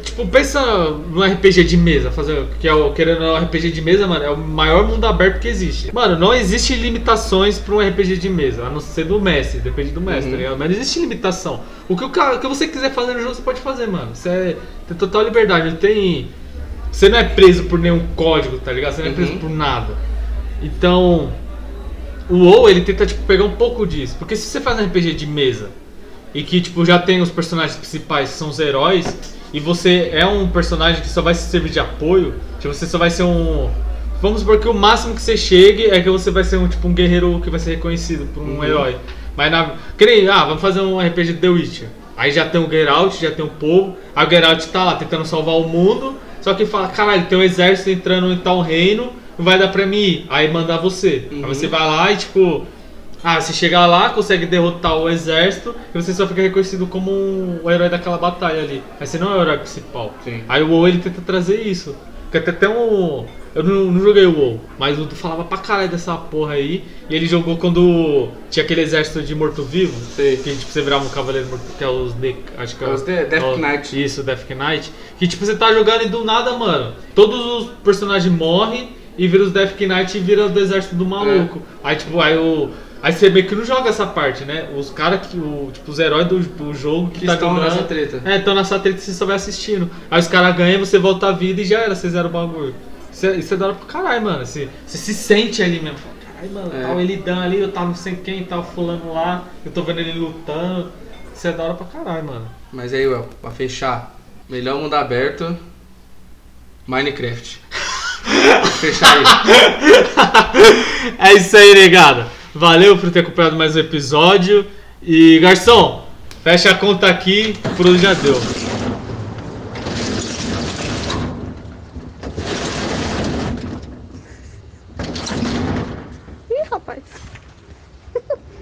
tipo, pensa no RPG de mesa, fazer que é o querendo não, RPG de mesa, mano, é o maior mundo aberto que existe. Mano, não existe limitações para um RPG de mesa, a não ser do mestre, depende do mestre, Uhum. tá ligado? Mas não existe limitação. O que, o o que você quiser fazer no jogo, você pode fazer, mano. Você tem total liberdade, não tem. Você não é preso por nenhum código, tá ligado? Você não é preso Uhum. por nada. Então, o WoW, ele tenta, tipo, pegar um pouco disso. Porque se você faz um RPG de mesa e que, tipo, já tem os personagens principais, que são os heróis, e você é um personagem que só vai se servir de apoio, tipo, você só vai ser um... Vamos supor que o máximo que você chegue é que você vai ser um, tipo, um guerreiro que vai ser reconhecido por um Uhum. herói. Mas na... Nem, ah, vamos fazer um RPG de The Witcher. Aí já tem o Geralt, já tem o povo, aí o Geralt tá lá tentando salvar o mundo, só que fala, caralho, tem um exército entrando em tal reino, não vai dar pra mim ir. Aí mandar você. Uhum. Aí você vai lá e tipo. Ah, você chega lá, consegue derrotar o exército e você só fica reconhecido como um, o herói daquela batalha ali. Mas você não é o herói principal. Sim. Aí o WoW ele tenta trazer isso. Porque tem até um. Eu não, não joguei o WoW, mas o Dudu falava pra caralho dessa porra aí. E ele jogou quando tinha aquele exército de morto-vivo. Que tipo, você virava um cavaleiro morto, que é os. De, acho que é É os De- Death é o- Knight. Isso, Death Knight. Que tipo, você tá jogando e do nada, mano. Todos os personagens morrem e vira os Death Knight e vira do exército do maluco. É. Aí tipo, aí o. Aí você meio que não joga essa parte, né? Os caras que. O, tipo, os heróis do, do jogo que, Que tá estão jogando. nessa treta. É, estão nessa treta e você só vai assistindo. Aí os caras ganham, você volta à vida e já era, vocês eram o bagulho. Isso é, isso é da hora pro caralho, mano. Você, você se sente ali mesmo. Fala, Caralho, mano, É. tá o Elidan ali, eu tava não sei quem, tá o fulano lá, eu tô vendo ele lutando. Isso é da hora pra caralho, mano. Mas aí, Well, pra fechar, melhor mundo aberto, Minecraft. Fechar aí. é isso aí, negada. Valeu por ter acompanhado mais um episódio. E garçom, fecha a conta aqui, por hoje já deu.